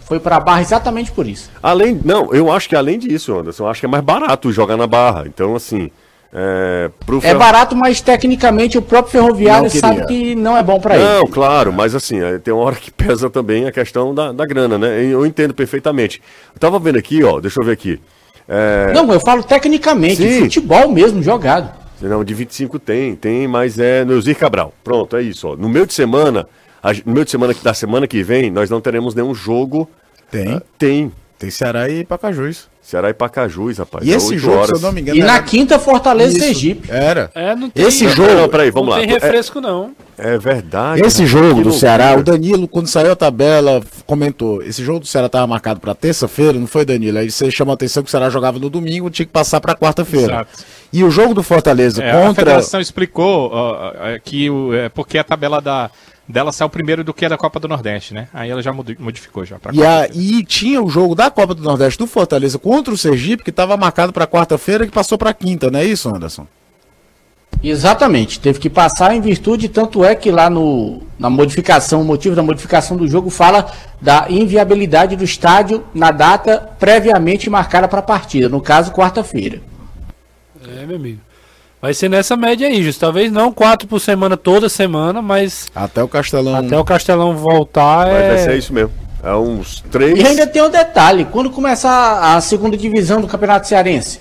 Foi pra Barra exatamente por isso. Além, não, eu acho que além disso, Anderson, eu acho que é mais barato jogar na barra. Então, assim, é, pro É barato, mas tecnicamente o próprio Ferroviário Não sabe que não é bom pra Não, ele. claro, mas assim, é, tem uma hora que pesa também a questão da, da grana, né? Eu entendo perfeitamente. Eu tava vendo aqui, ó, deixa eu ver aqui. É, Não, eu falo tecnicamente, Sim. futebol mesmo jogado. não, de 25 tem, tem, mas é no Zir Cabral. Pronto, é isso, ó. No meio de semana, a no meio de semana que- da semana que vem, nós não teremos nenhum jogo. Tem. Tem. Tem Ceará e Pacajus. Ceará e Pacajus, rapaz. E é esse oito jogo, se eu horas. não me engano. E na era- quinta, Fortaleza e. Sergipe. Era. É, não tem. Esse jogo. não, peraí, vamos não lá. tem refresco, não. É, é verdade. Esse jogo que do Ceará, o. Danilo, quando saiu a tabela, comentou: esse jogo do Ceará estava marcado para terça-feira, não foi, Danilo? Aí você chamou a atenção que o Ceará jogava no domingo, tinha que passar para quarta-feira. Exato. E o jogo do Fortaleza É, A contra. federação explicou ó, é, que o, é porque a tabela da, dela saiu primeiro do que a da Copa do Nordeste, né? Aí ela já modi- modificou já pra E, a- e tinha o jogo da Copa do Nordeste do Fortaleza contra o Sergipe, que estava marcado para quarta-feira, que passou para quinta, não é isso, Anderson? Exatamente, teve que passar em virtude, tanto é que lá no, na modificação, o motivo da modificação do jogo fala da inviabilidade do estádio na data previamente marcada para a partida, no caso, quarta-feira. É, meu amigo. Vai ser nessa média aí, Justo. Talvez não quatro por semana toda semana, mas Até o Castelão. até o Castelão voltar Mas vai ser é. isso mesmo. É uns três. E ainda tem um detalhe, quando começar a segunda divisão do Campeonato Cearense?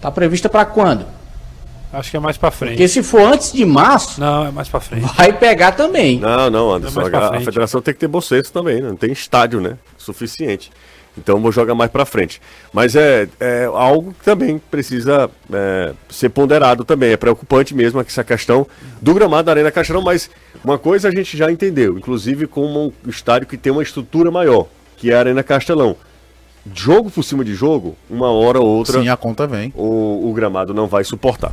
Tá prevista para quando? Acho que é mais pra frente. Porque se for antes de março, Não, é mais pra frente. vai pegar também. Não, não, Anderson. É a, a federação tem que ter boceto também, né? Não tem estádio, né? Suficiente. Então vou jogar mais pra frente. Mas é, é algo que também precisa é, ser ponderado também. É preocupante mesmo essa questão do gramado da Arena Castelão, mas uma coisa a gente já entendeu, inclusive com um estádio que tem uma estrutura maior, que é a Arena Castelão. Jogo por cima de jogo, uma hora ou outra, Sim, a conta vem. o, o gramado não vai suportar.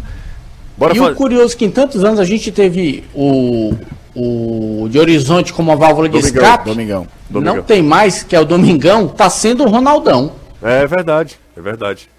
Bora E fa- o curioso é que em tantos anos a gente teve o, o de Horizonte como uma válvula de Domingão, escape. Domingão. Domingão. Não tem mais, que é o Domingão, tá sendo o Ronaldão. É verdade, é verdade.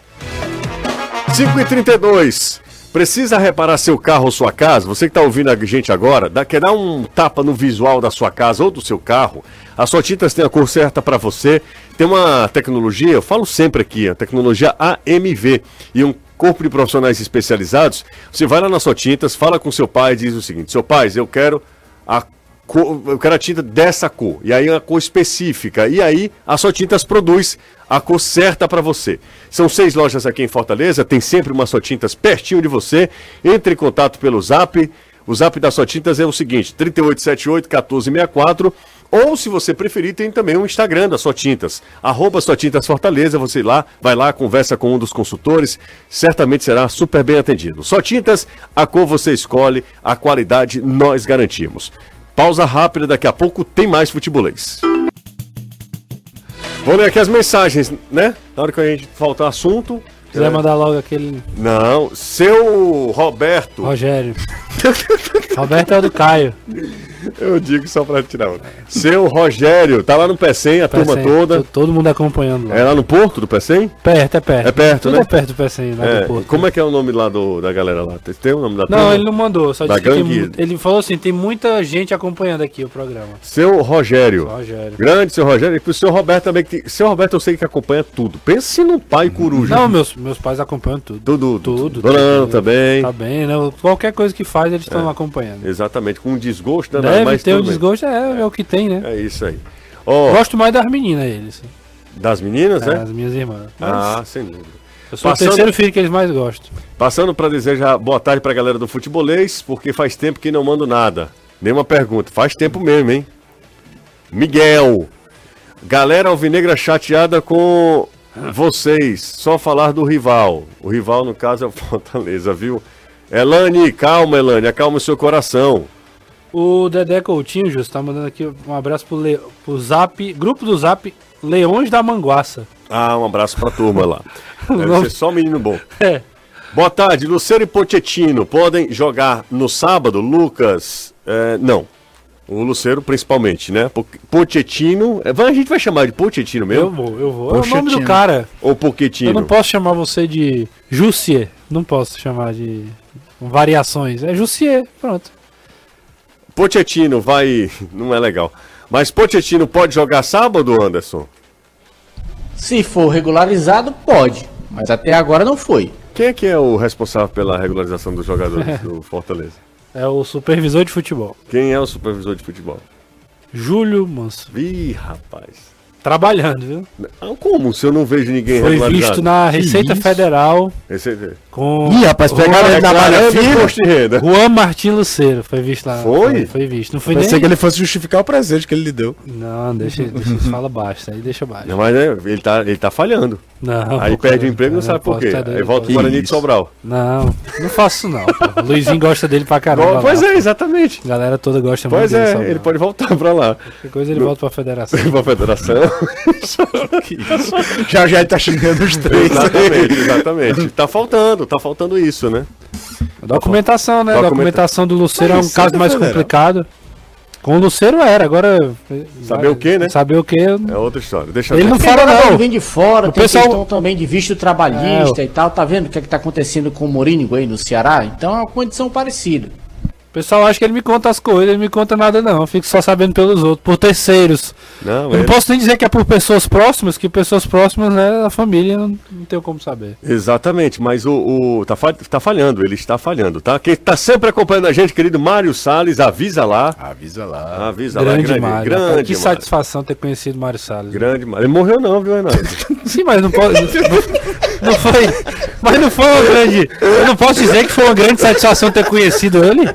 5 e 32 Precisa reparar seu carro ou sua casa? Você que está ouvindo a gente agora, dá, quer dar um tapa no visual da sua casa ou do seu carro? A Sua Tintas tem a cor certa para você. Tem uma tecnologia, eu falo sempre aqui, a tecnologia AMV e um corpo de profissionais especializados. Você vai lá na Sua Tintas, fala com seu pai e diz o seguinte: Seu pai, eu quero a cor- eu quero a tinta dessa cor. E aí a cor específica. E aí a Só Tintas produz a cor certa para você. São seis lojas aqui em Fortaleza, tem sempre uma Só Tintas pertinho de você. Entre em contato pelo Zap. O Zap da Só Tintas é o seguinte: 3878 1464 Ou, se você preferir, tem também o um Instagram da Só Tintas, arroba Só Tintas Fortaleza, você lá, vai lá, conversa com um dos consultores, certamente será super bem atendido. Só Tintas, a cor você escolhe, a qualidade nós garantimos. Pausa rápida, daqui a pouco tem mais futebolês. Vou ler aqui as mensagens, né? Na hora que a gente faltar assunto, você vai mandar logo aquele. Não, seu Roberto. Rogério. Roberto é o do Caio. Eu digo só pra tirar. Seu Rogério, tá lá no Pecém, a turma toda. Todo mundo acompanhando lá. É lá no Porto do Pecém? Perto, é perto. É perto, Tudo né? é perto do Pecém, lá é. do Porto. Como é que é o nome lá do, da galera lá? Tem o nome da turma? Não, ele não mandou, só disse que ele falou assim, tem muita gente acompanhando aqui o programa. Seu Rogério. Seu Rogério. Grande seu Rogério. E pro seu Roberto também. Que, seu Roberto eu sei que acompanha tudo. Pense no pai coruja. Não, meus, meus pais acompanham tudo. Tudo. Tudo. Dona Ana também. Tá bem, né? Qualquer coisa que faz, eles estão é. acompanhando. Exatamente, com um desgosto danado. Deve mas ter um desgosto, é, é, o que tem, né? É isso aí. Oh, Gosto mais das meninas, eles. Das meninas, é? Das minhas irmãs. Mas... Ah, sem dúvida. Eu sou Passando... o terceiro filho que eles mais gostam. Passando para desejar boa tarde para a galera do futebolês, porque faz tempo que não mando nada. Nenhuma pergunta. Faz tempo mesmo, hein? Miguel. Galera alvinegra chateada com vocês. Só falar do rival. O rival, no caso, é o Fortaleza, viu? Elane, calma, Elane, acalma o seu coração. O Dedé Coutinho, Justo, tá mandando aqui um abraço pro, Le... pro Zap, grupo do Zap Leões da Manguaça. Ah, um abraço pra turma lá. Deve Não... ser só menino bom. É. Boa tarde, Luciano e Pochettino podem jogar no sábado, Lucas? É, não. O Luceiro, principalmente, né? Pochettino. É, a gente vai chamar de Pochettino mesmo? Eu vou, eu vou. É o nome do cara. Ou Pochettino. Eu não posso chamar você de Jussier. Não posso chamar de variações. É Jussier, pronto. Pochettino vai. Não é legal. Mas Pochettino pode jogar sábado, Anderson? Se for regularizado, pode. Mas até agora não foi. Quem é que é o responsável pela regularização dos jogadores do Fortaleza? É o supervisor de futebol. Quem é o supervisor de futebol? Júlio Manso. Ih, rapaz. Trabalhando, viu? Ah, como? Se eu não vejo ninguém Foi visto na Receita Federal. Receita. Com. Ih, rapaz, pegaram ele na malha fina. Juan Martin Luceiro foi visto lá. Foi? Foi visto. Não foi eu pensei nem... que ele fosse justificar o presente que ele lhe deu. Não, deixa, deixa fala baixo, aí deixa baixo. Não, mas né, ele, tá, ele tá falhando. Não. Aí perde o emprego não, sabe por quê. Aí volta o Guarani de Sobral. Não, não faço não. O Luizinho gosta dele pra caramba. Pois lá, é, exatamente. A galera toda gosta pois muito Pois é, ele pode voltar pra lá. Qualquer coisa ele no... volta pra federação. pra federação. já já tá xingando os três. Exatamente, exatamente. Tá faltando, tá faltando isso, né? Documentação, né? Documenta... Documentação do Luceiro é um caso mais complicado. Com o Luceiro era, agora. Saber o que, né? Saber o que. É outra história. Deixa Ele não fala, não. vem de fora, o tem pessoal... questão também de visto trabalhista é, e tal. Tá vendo o que, é que tá acontecendo com o Morínigo aí no Ceará? Então é uma condição parecida pessoal acha que ele me conta as coisas, ele me conta nada não. Eu fico só sabendo pelos outros, por terceiros. Não, eu ele... não posso nem dizer que é por pessoas próximas, que pessoas próximas, né, a família, não, não tenho como saber. Exatamente, mas o, o tá, tá falhando, ele está falhando, tá? Quem está sempre acompanhando a gente, querido Mário Salles, avisa lá. Avisa lá. Avisa grande lá, grande Mário. Grande, Que Mário. satisfação ter conhecido Mário Salles. Grande Mário. Ele morreu não, viu, Renato? Sim, mas não pode... não, não foi... Mas não foi uma grande... Eu não posso dizer que foi uma grande satisfação ter conhecido ele.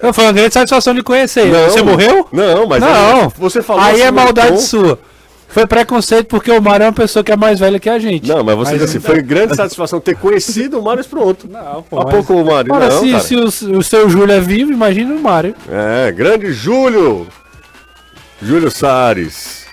Não, foi uma grande satisfação de conhecer. Não, você morreu? Não, mas não. Aí, você falou Aí é assim, maldade tom. sua. Foi preconceito porque o Mário é uma pessoa que é mais velha que a gente. Não, mas você mas assim, foi grande satisfação ter conhecido o Mário pronto. Não, pô. Há mas... pouco o Mário. Ora, não, se, se o, o, seu Júlio é vivo, imagina o Mário. É, grande Júlio. Júlio Sares.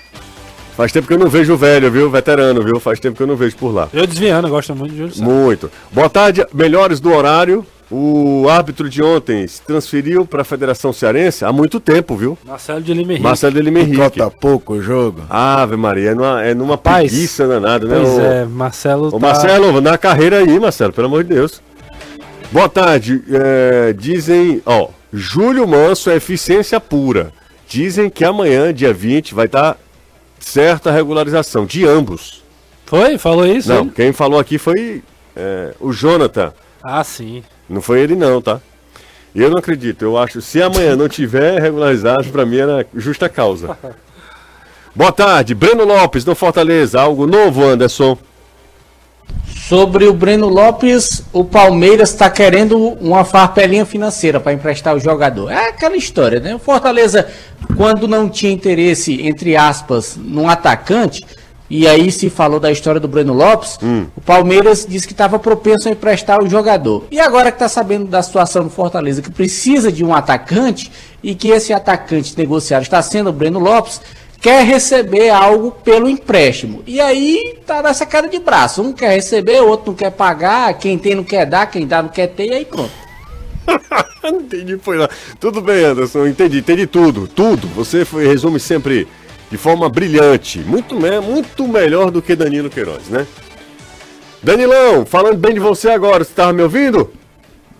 Faz tempo que eu não vejo o velho, viu? Veterano, viu? Faz tempo que eu não vejo por lá. Eu desviando, gosto muito de Júlio Sares. Muito. Boa tarde, melhores do horário. O árbitro de ontem se transferiu para a Federação Cearense há muito tempo, viu? Marcelo de Lima Henrique. Marcelo de Lima Henrique. Cota pouco o jogo. Ave Maria, é numa, é numa Rapaz, preguiça danada, né? Pois o, é, Marcelo. Ô, tá... Marcelo, na carreira aí, Marcelo, pelo amor de Deus. Boa tarde. É, dizem, ó, Júlio Manso é eficiência pura. Dizem que amanhã, dia 20, vai estar certa regularização de ambos. Foi? Falou isso? Não, hein? quem falou aqui foi é, o Jonathan. Ah, sim. Não foi ele não, tá? Eu não acredito. Eu acho se amanhã não tiver regularizado, para mim era justa causa. Boa tarde, Breno Lopes, do Fortaleza. Algo novo, Anderson? Sobre o Breno Lopes, o Palmeiras está querendo uma farpelinha financeira para emprestar o jogador. É aquela história, né? O Fortaleza, quando não tinha interesse, entre aspas, num atacante, e aí se falou da história do Breno Lopes, hum. o Palmeiras disse que estava propenso a emprestar o jogador. E agora que está sabendo da situação do Fortaleza, que precisa de um atacante, e que esse atacante negociado está sendo o Breno Lopes, quer receber algo pelo empréstimo. E aí tá nessa cara de braço. Um quer receber, o outro não quer pagar, quem tem não quer dar, quem dá não quer ter, e aí pronto. não entendi, foi lá. Tudo bem, Anderson, entendi, entendi tudo, tudo. Você foi, resume sempre de forma brilhante. Muito, muito melhor do que Danilo Queiroz, né? Danilão, falando bem de você agora, você tava me ouvindo?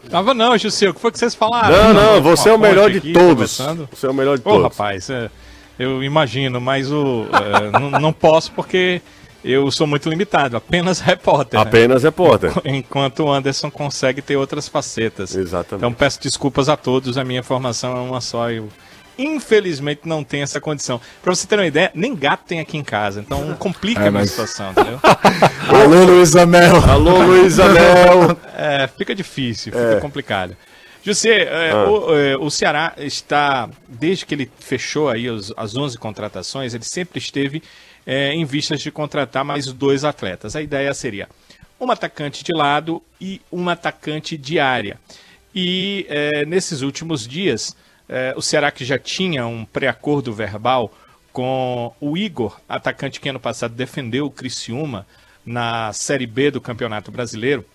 Tava não, Jussi, o que foi que vocês falaram? Não, não, você é o melhor de todos. Você é o melhor de todos. Ô, rapaz, é... Eu imagino, mas o, é, não, não posso porque eu sou muito limitado, apenas repórter. Né? Apenas né? repórter. Enquanto o Anderson consegue ter outras facetas. Exatamente. Então peço desculpas a todos, a minha formação é uma só. Eu, infelizmente, não tenho essa condição. Pra você ter uma ideia, nem gato tem aqui em casa, então complica é, a minha mas... situação, entendeu? Alô, Luiz Amel. Alô, Luiz Amel. É, fica difícil, fica é. complicado. José, é, ah. o, é, o, Ceará está, desde que ele fechou aí os, as 11 contratações, ele sempre esteve é, em vistas de contratar mais dois atletas. A ideia seria um atacante de lado e um atacante de área. E é, nesses últimos dias, é, o Ceará que já tinha um pré-acordo verbal com o Igor, atacante que ano passado defendeu o Criciúma na Série B do Campeonato Brasileiro,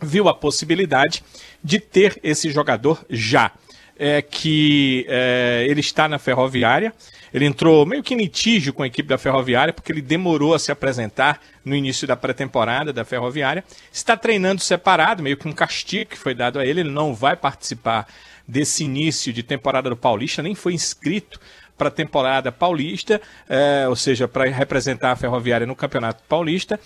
viu a possibilidade de ter esse jogador já. É que é, ele está na Ferroviária. Ele entrou meio que litígio com a equipe da Ferroviária, porque ele demorou a se apresentar no início da pré-temporada da Ferroviária. Está treinando separado, meio que um castigo que foi dado a ele. Ele não vai participar desse início de temporada do Paulista, nem foi inscrito para a temporada paulista, é, ou seja, para representar a Ferroviária no Campeonato Paulista.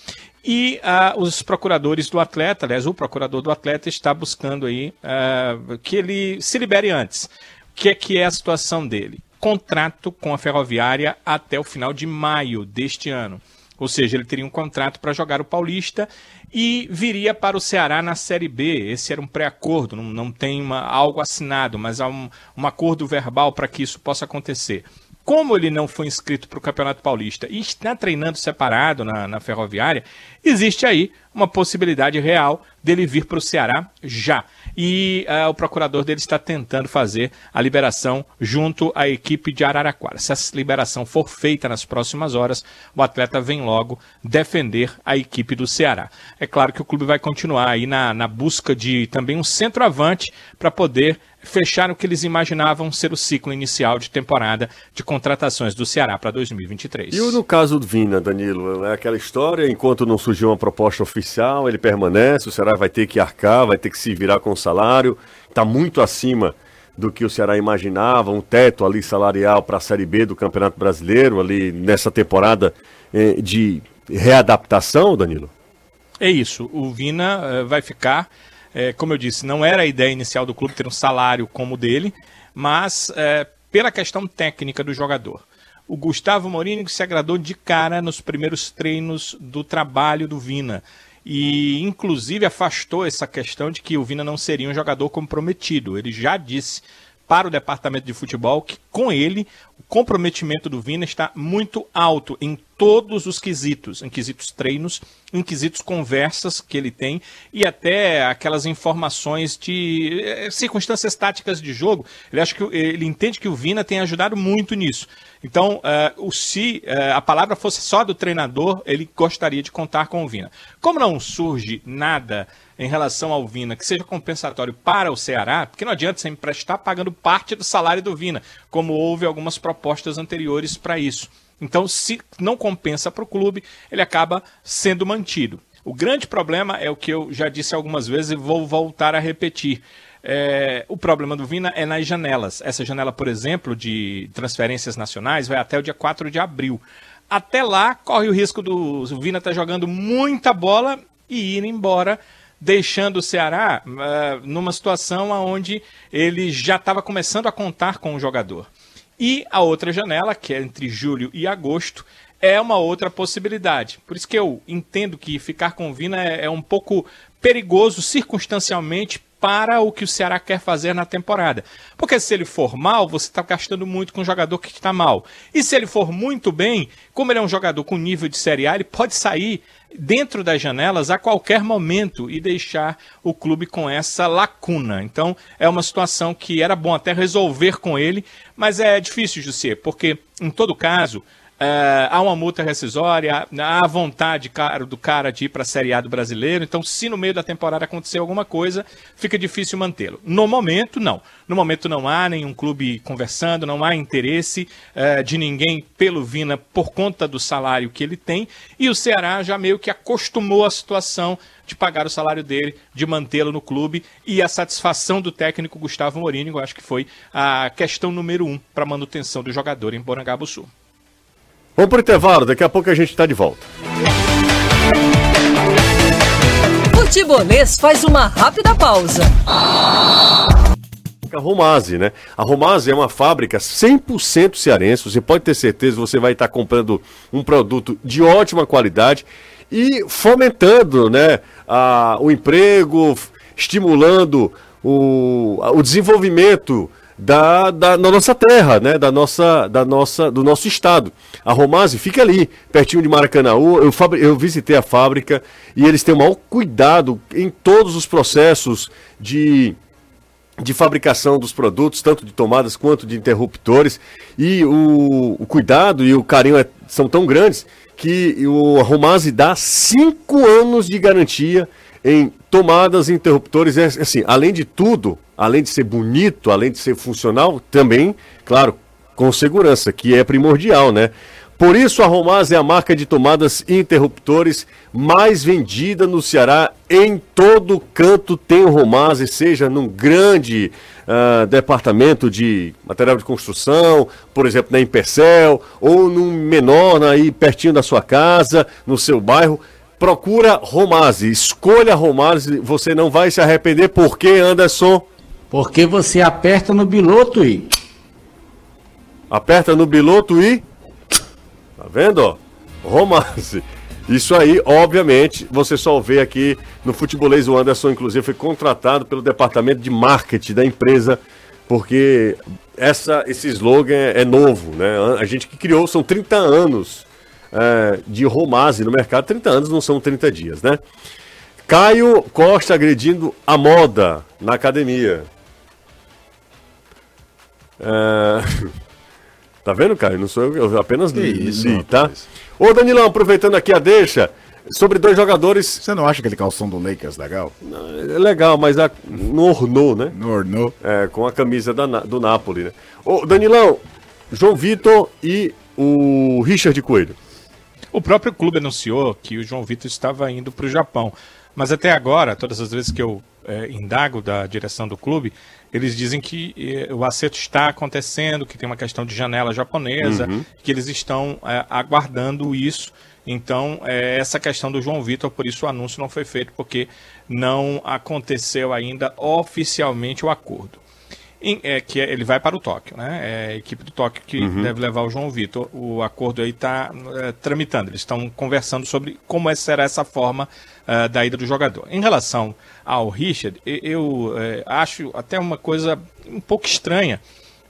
E uh, os procuradores do atleta, aliás, o procurador do atleta está buscando aí uh, que ele se libere antes. O que é que é a situação dele? Contrato com a Ferroviária até o final de maio deste ano. Ou seja, ele teria um contrato para jogar o Paulista e viria para o Ceará na Série B. Esse era um pré-acordo, não, não tem uma, algo assinado, mas há um, um acordo verbal para que isso possa acontecer. Como ele não foi inscrito para o Campeonato Paulista e está treinando separado na, na Ferroviária, existe aí uma possibilidade real dele vir para o Ceará já e uh, o procurador dele está tentando fazer a liberação junto à equipe de Araraquara. Se essa liberação for feita nas próximas horas, o atleta vem logo defender a equipe do Ceará. É claro que o clube vai continuar aí na, na busca de também um centroavante para poder fechar o que eles imaginavam ser o ciclo inicial de temporada de contratações do Ceará para 2023. E no caso do Vina, Danilo, é aquela história, enquanto não surgiu uma proposta oficial, ele permanece, o Ceará vai ter que arcar, vai ter que se virar com o salário, está muito acima do que o Ceará imaginava, um teto ali salarial para a Série B do Campeonato Brasileiro, ali nessa temporada eh, de readaptação, Danilo? É isso, o Vina eh, vai ficar é, como eu disse, não era a ideia inicial do clube ter um salário como o dele, mas é, pela questão técnica do jogador. O Gustavo Mourinho se agradou de cara nos primeiros treinos do trabalho do Vina. E, inclusive, afastou essa questão de que o Vina não seria um jogador comprometido. Ele já disse para o departamento de futebol que, com ele, o comprometimento do Vina está muito alto em todos os quesitos, em quesitos treinos, em quesitos conversas que ele tem e até aquelas informações de eh, circunstâncias táticas de jogo. Ele acha que ele entende que o Vina tem ajudado muito nisso. Então, uh, o se uh, a palavra fosse só do treinador, ele gostaria de contar com o Vina. Como não surge nada em relação ao Vina que seja compensatório para o Ceará, porque não adianta você emprestar pagando parte do salário do Vina, como houve algumas propostas anteriores para isso. Então, se não compensa para o clube, ele acaba sendo mantido. O grande problema é o que eu já disse algumas vezes e vou voltar a repetir. É, o problema do Vina é nas janelas. Essa janela, por exemplo, de transferências nacionais vai até o dia 4 de abril. Até lá, corre o risco do Vina estar tá jogando muita bola e ir embora, deixando o Ceará uh, numa situação onde ele já estava começando a contar com o jogador. E a outra janela, que é entre julho e agosto, é uma outra possibilidade. Por isso que eu entendo que ficar com o Vina é, é um pouco perigoso circunstancialmente para o que o Ceará quer fazer na temporada. Porque se ele for mal, você está gastando muito com um jogador que está mal. E se ele for muito bem, como ele é um jogador com nível de Série A, ele pode sair dentro das janelas a qualquer momento e deixar o clube com essa lacuna. Então é uma situação que era bom até resolver com ele, mas é difícil, José, porque em todo caso é, há uma multa rescisória, há vontade cara, do cara de ir para a Série A do brasileiro. Então, se no meio da temporada acontecer alguma coisa, fica difícil mantê-lo. No momento, não. No momento, não há nenhum clube conversando, não há interesse é, de ninguém pelo Vina por conta do salário que ele tem. E o Ceará já meio que acostumou a situação de pagar o salário dele, de mantê-lo no clube e a satisfação do técnico Gustavo Mourinho, eu acho que foi a questão número um para a manutenção do jogador em Sul. Vamos pro intervalo, daqui a pouco a gente está de volta. Futebolês faz uma rápida pausa. A Romase, né? A Romase é uma fábrica 100% cearense. Você pode ter certeza que você vai estar comprando um produto de ótima qualidade e fomentando, né, a, o emprego, estimulando o, o desenvolvimento da, da, da, nossa terra, né? Da nossa, da nossa, do nosso estado. A Romase fica ali, pertinho de Maracanãú. Eu, eu visitei a fábrica e eles têm o maior cuidado em todos os processos de, de fabricação dos produtos, tanto de tomadas quanto de interruptores. E o, o cuidado e o carinho é, são tão grandes que o Romase dá cinco anos de garantia em tomadas e interruptores. É, assim, além de tudo, além de ser bonito, além de ser funcional, também, claro, com segurança, que é primordial, né? Por isso a Romaz é a marca de tomadas e interruptores mais vendida no Ceará. Em todo canto tem o Romaz, seja num grande uh, departamento de material de construção, por exemplo, na Impercel, ou num menor aí pertinho da sua casa, no seu bairro. Procura Romase, escolha Romase, você não vai se arrepender. Por quê, Anderson? Porque você aperta no biloto e. Aperta no biloto e. Tá vendo? Romance. Isso aí, obviamente, você só vê aqui no Futebolês. O Anderson, inclusive, foi contratado pelo departamento de marketing da empresa, porque essa, esse slogan é, é novo, né? A gente que criou, são 30 anos é, de Romase no mercado. 30 anos não são 30 dias, né? Caio Costa agredindo a moda na academia. É... tá vendo, Caio? Não sou eu, eu apenas li, isso, li tá? Ô, Danilão, aproveitando aqui a deixa, sobre dois jogadores. Você não acha aquele calção do Lakers legal? É legal, mas a... não ornou, né? Não ornou. É, com a camisa da, do Napoli, né? Ô, Danilão, João Vitor e o Richard Coelho. O próprio clube anunciou que o João Vitor estava indo para o Japão. Mas até agora, todas as vezes que eu é, indago da direção do clube, eles dizem que é, o acerto está acontecendo, que tem uma questão de janela japonesa, uhum. que eles estão é, aguardando isso. Então, é, essa questão do João Vitor, por isso o anúncio não foi feito, porque não aconteceu ainda oficialmente o acordo em, é, que é, ele vai para o Tóquio, né? É a equipe do Tóquio que uhum. deve levar o João Vitor. O acordo aí está é, tramitando. Eles estão conversando sobre como é, será essa forma uh, da ida do jogador. Em relação ao Richard, eu acho até uma coisa um pouco estranha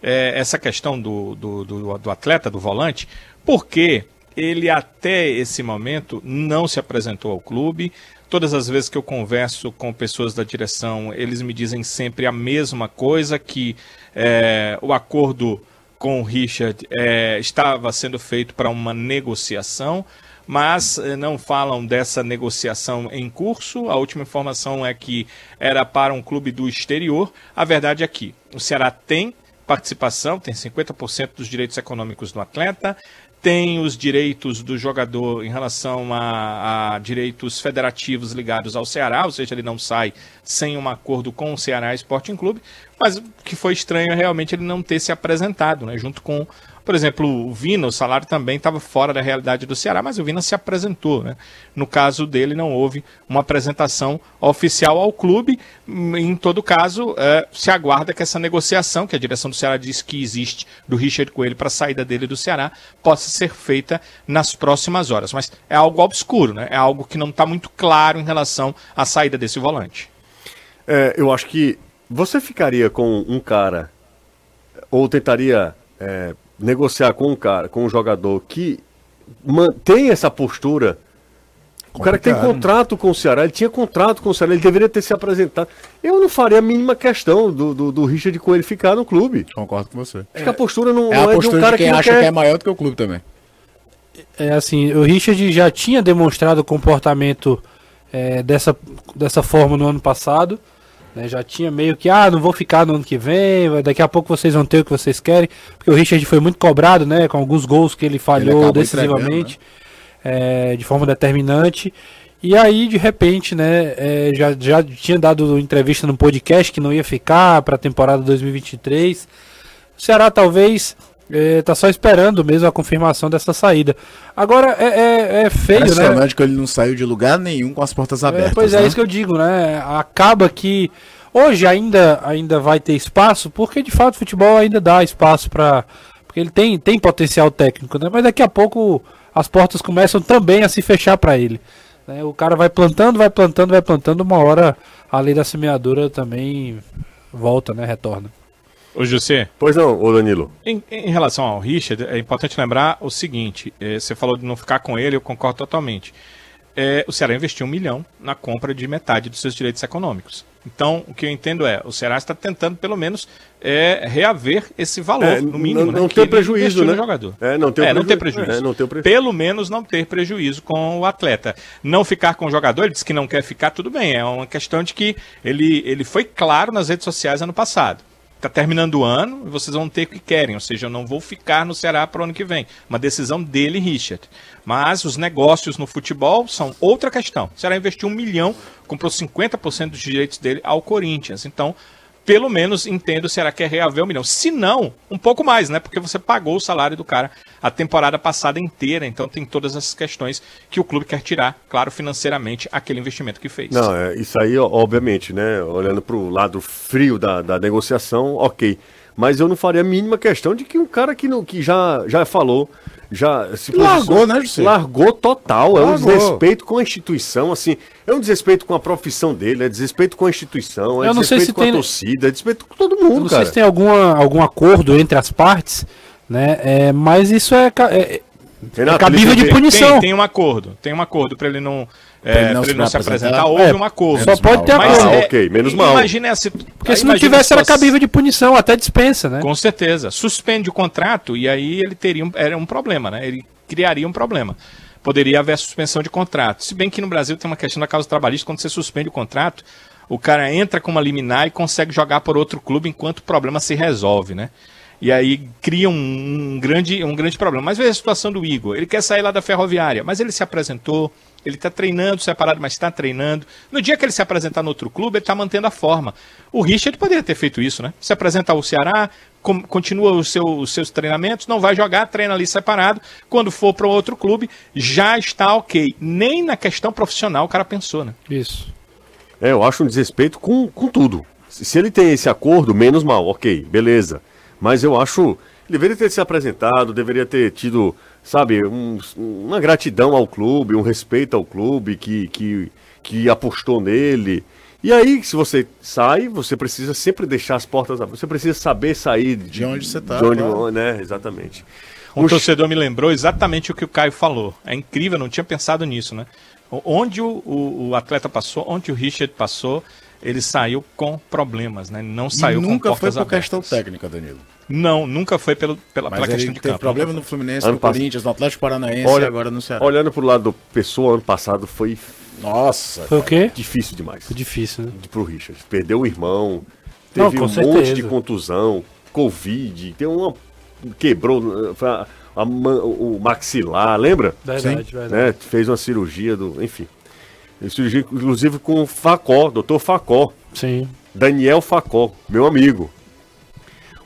é, essa questão do, do, do, do atleta, do volante, porque ele até esse momento não se apresentou ao clube, Todas as vezes que eu converso com pessoas da direção, eles me dizem sempre a mesma coisa, que é, o acordo com o Richard é, estava sendo feito para uma negociação, mas é, não falam dessa negociação em curso. A última informação é que era para um clube do exterior. A verdade é que o Ceará tem participação, tem 50% dos direitos econômicos do atleta, tem os direitos do jogador em relação a, a, direitos federativos ligados ao Ceará, ou seja, ele não sai sem um acordo com o Ceará Sporting Clube, mas o que foi estranho é realmente ele não ter se apresentado, né, junto com Por exemplo, o Vina, o salário também estava fora da realidade do Ceará, mas o Vina se apresentou. Né? No caso dele, não houve uma apresentação oficial ao clube. Em todo caso, é, se aguarda que essa negociação, que a direção do Ceará diz que existe, do Richard Coelho para a saída dele do Ceará, possa ser feita nas próximas horas. Mas é algo obscuro, né? é algo que não está muito claro em relação à saída desse volante. É, eu acho que você ficaria com um cara ou tentaria é, negociar com um cara, com um jogador que mantém essa postura. O cara que tem contrato com o Ceará, ele tinha contrato com o Ceará, ele deveria ter se apresentado. Eu não faria a mínima questão do, do, do Richard Coelho ficar no clube. Concordo com você. Acho é, que a postura não é, não é de um cara de quem que acha quer... que é maior do que o clube também. É assim, o Richard já tinha demonstrado comportamento é, dessa, dessa forma no ano passado. Né, já tinha meio que, ah, não vou ficar no ano que vem, daqui a pouco vocês vão ter o que vocês querem. Porque o Richard foi muito cobrado, né? Com alguns gols que ele falhou ele decisivamente, né? é, de forma determinante. E aí, de repente, né, é, já, já tinha dado entrevista no podcast que não ia ficar para a temporada 2023. O Ceará talvez é, tá só esperando mesmo a confirmação dessa saída. Agora é, é, é feio, né? que ele não saiu de lugar nenhum com as portas é, abertas. pois é, né? isso que eu digo, né? Acaba que hoje ainda, ainda vai ter espaço, porque de fato o futebol ainda dá espaço para. Porque ele tem, tem potencial técnico, né? Mas daqui a pouco as portas começam também a se fechar para ele. Né? O cara vai plantando, vai plantando, vai plantando, uma hora a lei da semeadura também volta, né? Retorna. Ô, José. Pois não, ô Danilo. Em, em, relação ao Richard, é importante lembrar o seguinte: é, você falou de não ficar com ele, eu concordo totalmente. É, o Ceará investiu um milhão na compra de metade dos seus direitos econômicos. Então, o que eu entendo é, o Ceará está tentando, pelo menos, é, reaver esse valor, é, no mínimo. Não, não né, ter prejuízo, né? jogador. É, não ter, é, não ter prejuízo. É, não ter prejuízo. Pelo menos não ter prejuízo com o atleta. Não ficar com o jogador, ele disse que não quer ficar, tudo bem. É uma questão de que ele, ele foi claro nas redes sociais ano passado Tá terminando o ano e vocês vão ter o que querem, ou seja, eu não vou ficar no Ceará para o ano que vem. Uma decisão dele, Richard. Mas os negócios no futebol são outra questão. O Ceará investiu um milhão, comprou 50% dos direitos dele ao Corinthians. Então, pelo menos entendo se ela quer reaver um milhão. Se não, um pouco mais, né? Porque você pagou o salário do cara a temporada passada inteira. Então tem todas essas questões que o clube quer tirar, claro, financeiramente, aquele investimento que fez. Não, é, isso aí, obviamente, né? Olhando para o lado frio da, da negociação, ok. Mas eu não faria a mínima questão de que um cara que, não, que já, já falou já se largou, né, José? Largou total, largou. é um desrespeito com a instituição, assim, é um desrespeito com a profissão dele, é desrespeito com a instituição, é Eu não sei se com tem... a torcida, é desrespeito com todo mundo, Eu não cara. sei se tem alguma, algum acordo entre as partes, né, é, mas isso é, é, Renato, é cabível de punição. Tem, tem um acordo, tem um acordo para ele não é, não, ele não se apresentar, houve é, um acordo. Só pode ter acordo. É, ok, menos mal. Imagina essa Porque se não tivesse, era cabível de punição, até dispensa, né? Com certeza. Suspende o contrato e aí ele teria um, era um problema, né? Ele criaria um problema. Poderia haver a suspensão de contrato. Se bem que no Brasil tem uma questão da causa trabalhista, quando você suspende o contrato, o cara entra com uma liminar e consegue jogar por outro clube enquanto o problema se resolve, né? E aí cria um, um, grande, um grande problema. Mas veja a situação do Igor. Ele quer sair lá da ferroviária, mas ele se apresentou, ele está treinando separado, mas está treinando. No dia que ele se apresentar no outro clube, ele está mantendo a forma. O Richard poderia ter feito isso, né? Se apresenta ao Ceará, com, continua os, seu, os seus treinamentos, não vai jogar, treina ali separado. Quando for para outro clube, já está ok. Nem na questão profissional o cara pensou, né? Isso. É, eu acho um desrespeito com, com tudo. Se ele tem esse acordo, menos mal, ok, beleza. Mas eu acho. Deveria ter se apresentado, deveria ter tido sabe, um, uma gratidão ao clube, um respeito ao clube que, que, que apostou nele. E aí, se você sai, você precisa sempre deixar as portas abertas. Você precisa saber sair de, de onde você está. De onde, claro. né? Exatamente. Um, um torcedor me lembrou exatamente o que o Caio falou. É incrível, não tinha pensado nisso, né? Onde o, o, o atleta passou, onde o Richard passou, ele saiu com problemas, né? Não saiu e nunca com portas foi por abertas. questão técnica, Danilo. Não, nunca foi pelo, pela, Mas pela questão de teve campo. problema no Fluminense, ano no Corinthians, no Atlético Paranaense Olha, e agora no Ceará. Olhando pro lado do Pessoa, ano passado foi... Nossa. Foi o quê? Difícil demais. Foi difícil, né? Pro Richard. Perdeu o irmão, teve Não, um certeza. monte de contusão, Covid, tem uma... Quebrou... A, a, o maxilar, lembra? Verdade, Sim. verdade. Né? Fez uma cirurgia do... Enfim. Cirurgia, inclusive, com o Facó, doutor Facó. Sim. Daniel Facó, meu amigo.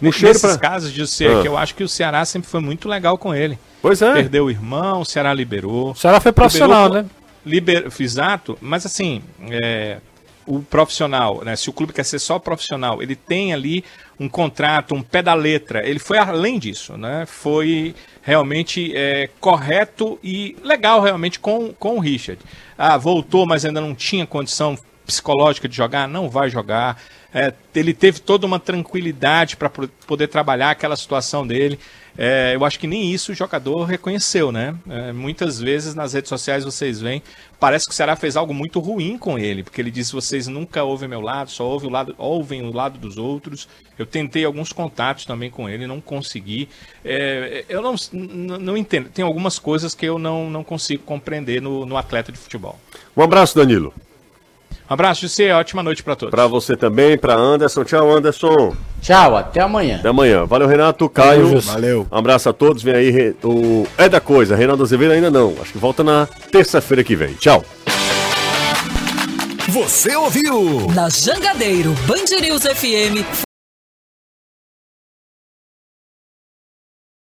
Um Nesses pra... casos de ser, ah. que eu acho que o Ceará sempre foi muito legal com ele. Pois é. Perdeu o irmão, o Ceará liberou. O Ceará foi profissional, liberou, né? Liber... Exato, mas assim, é... o profissional, né? Se o clube quer ser só profissional, ele tem ali um contrato, um pé da letra. Ele foi além disso, né? Foi realmente é, correto e legal realmente com, com o Richard. Ah, voltou, mas ainda não tinha condição psicológica de jogar, não vai jogar. É, ele teve toda uma tranquilidade para poder trabalhar aquela situação dele. É, eu acho que nem isso o jogador reconheceu, né? É, muitas vezes nas redes sociais vocês veem, parece que o Ceará fez algo muito ruim com ele, porque ele disse: vocês nunca ouvem meu lado, só ouvem o lado, ouvem o lado dos outros. Eu tentei alguns contatos também com ele, não consegui. É, eu não, não entendo, tem algumas coisas que eu não, não consigo compreender no, no atleta de futebol. Um abraço, Danilo. Um abraço, José. Ótima noite para todos. Para você também, para Anderson. Tchau, Anderson. Tchau, até amanhã. Até amanhã. Valeu, Renato. Caio. Valeu. Um abraço a todos. Vem aí o É da Coisa. Reinaldo Azevedo ainda não. Acho que volta na terça-feira que vem. Tchau. Você ouviu? Na Jangadeiro, Band News FM.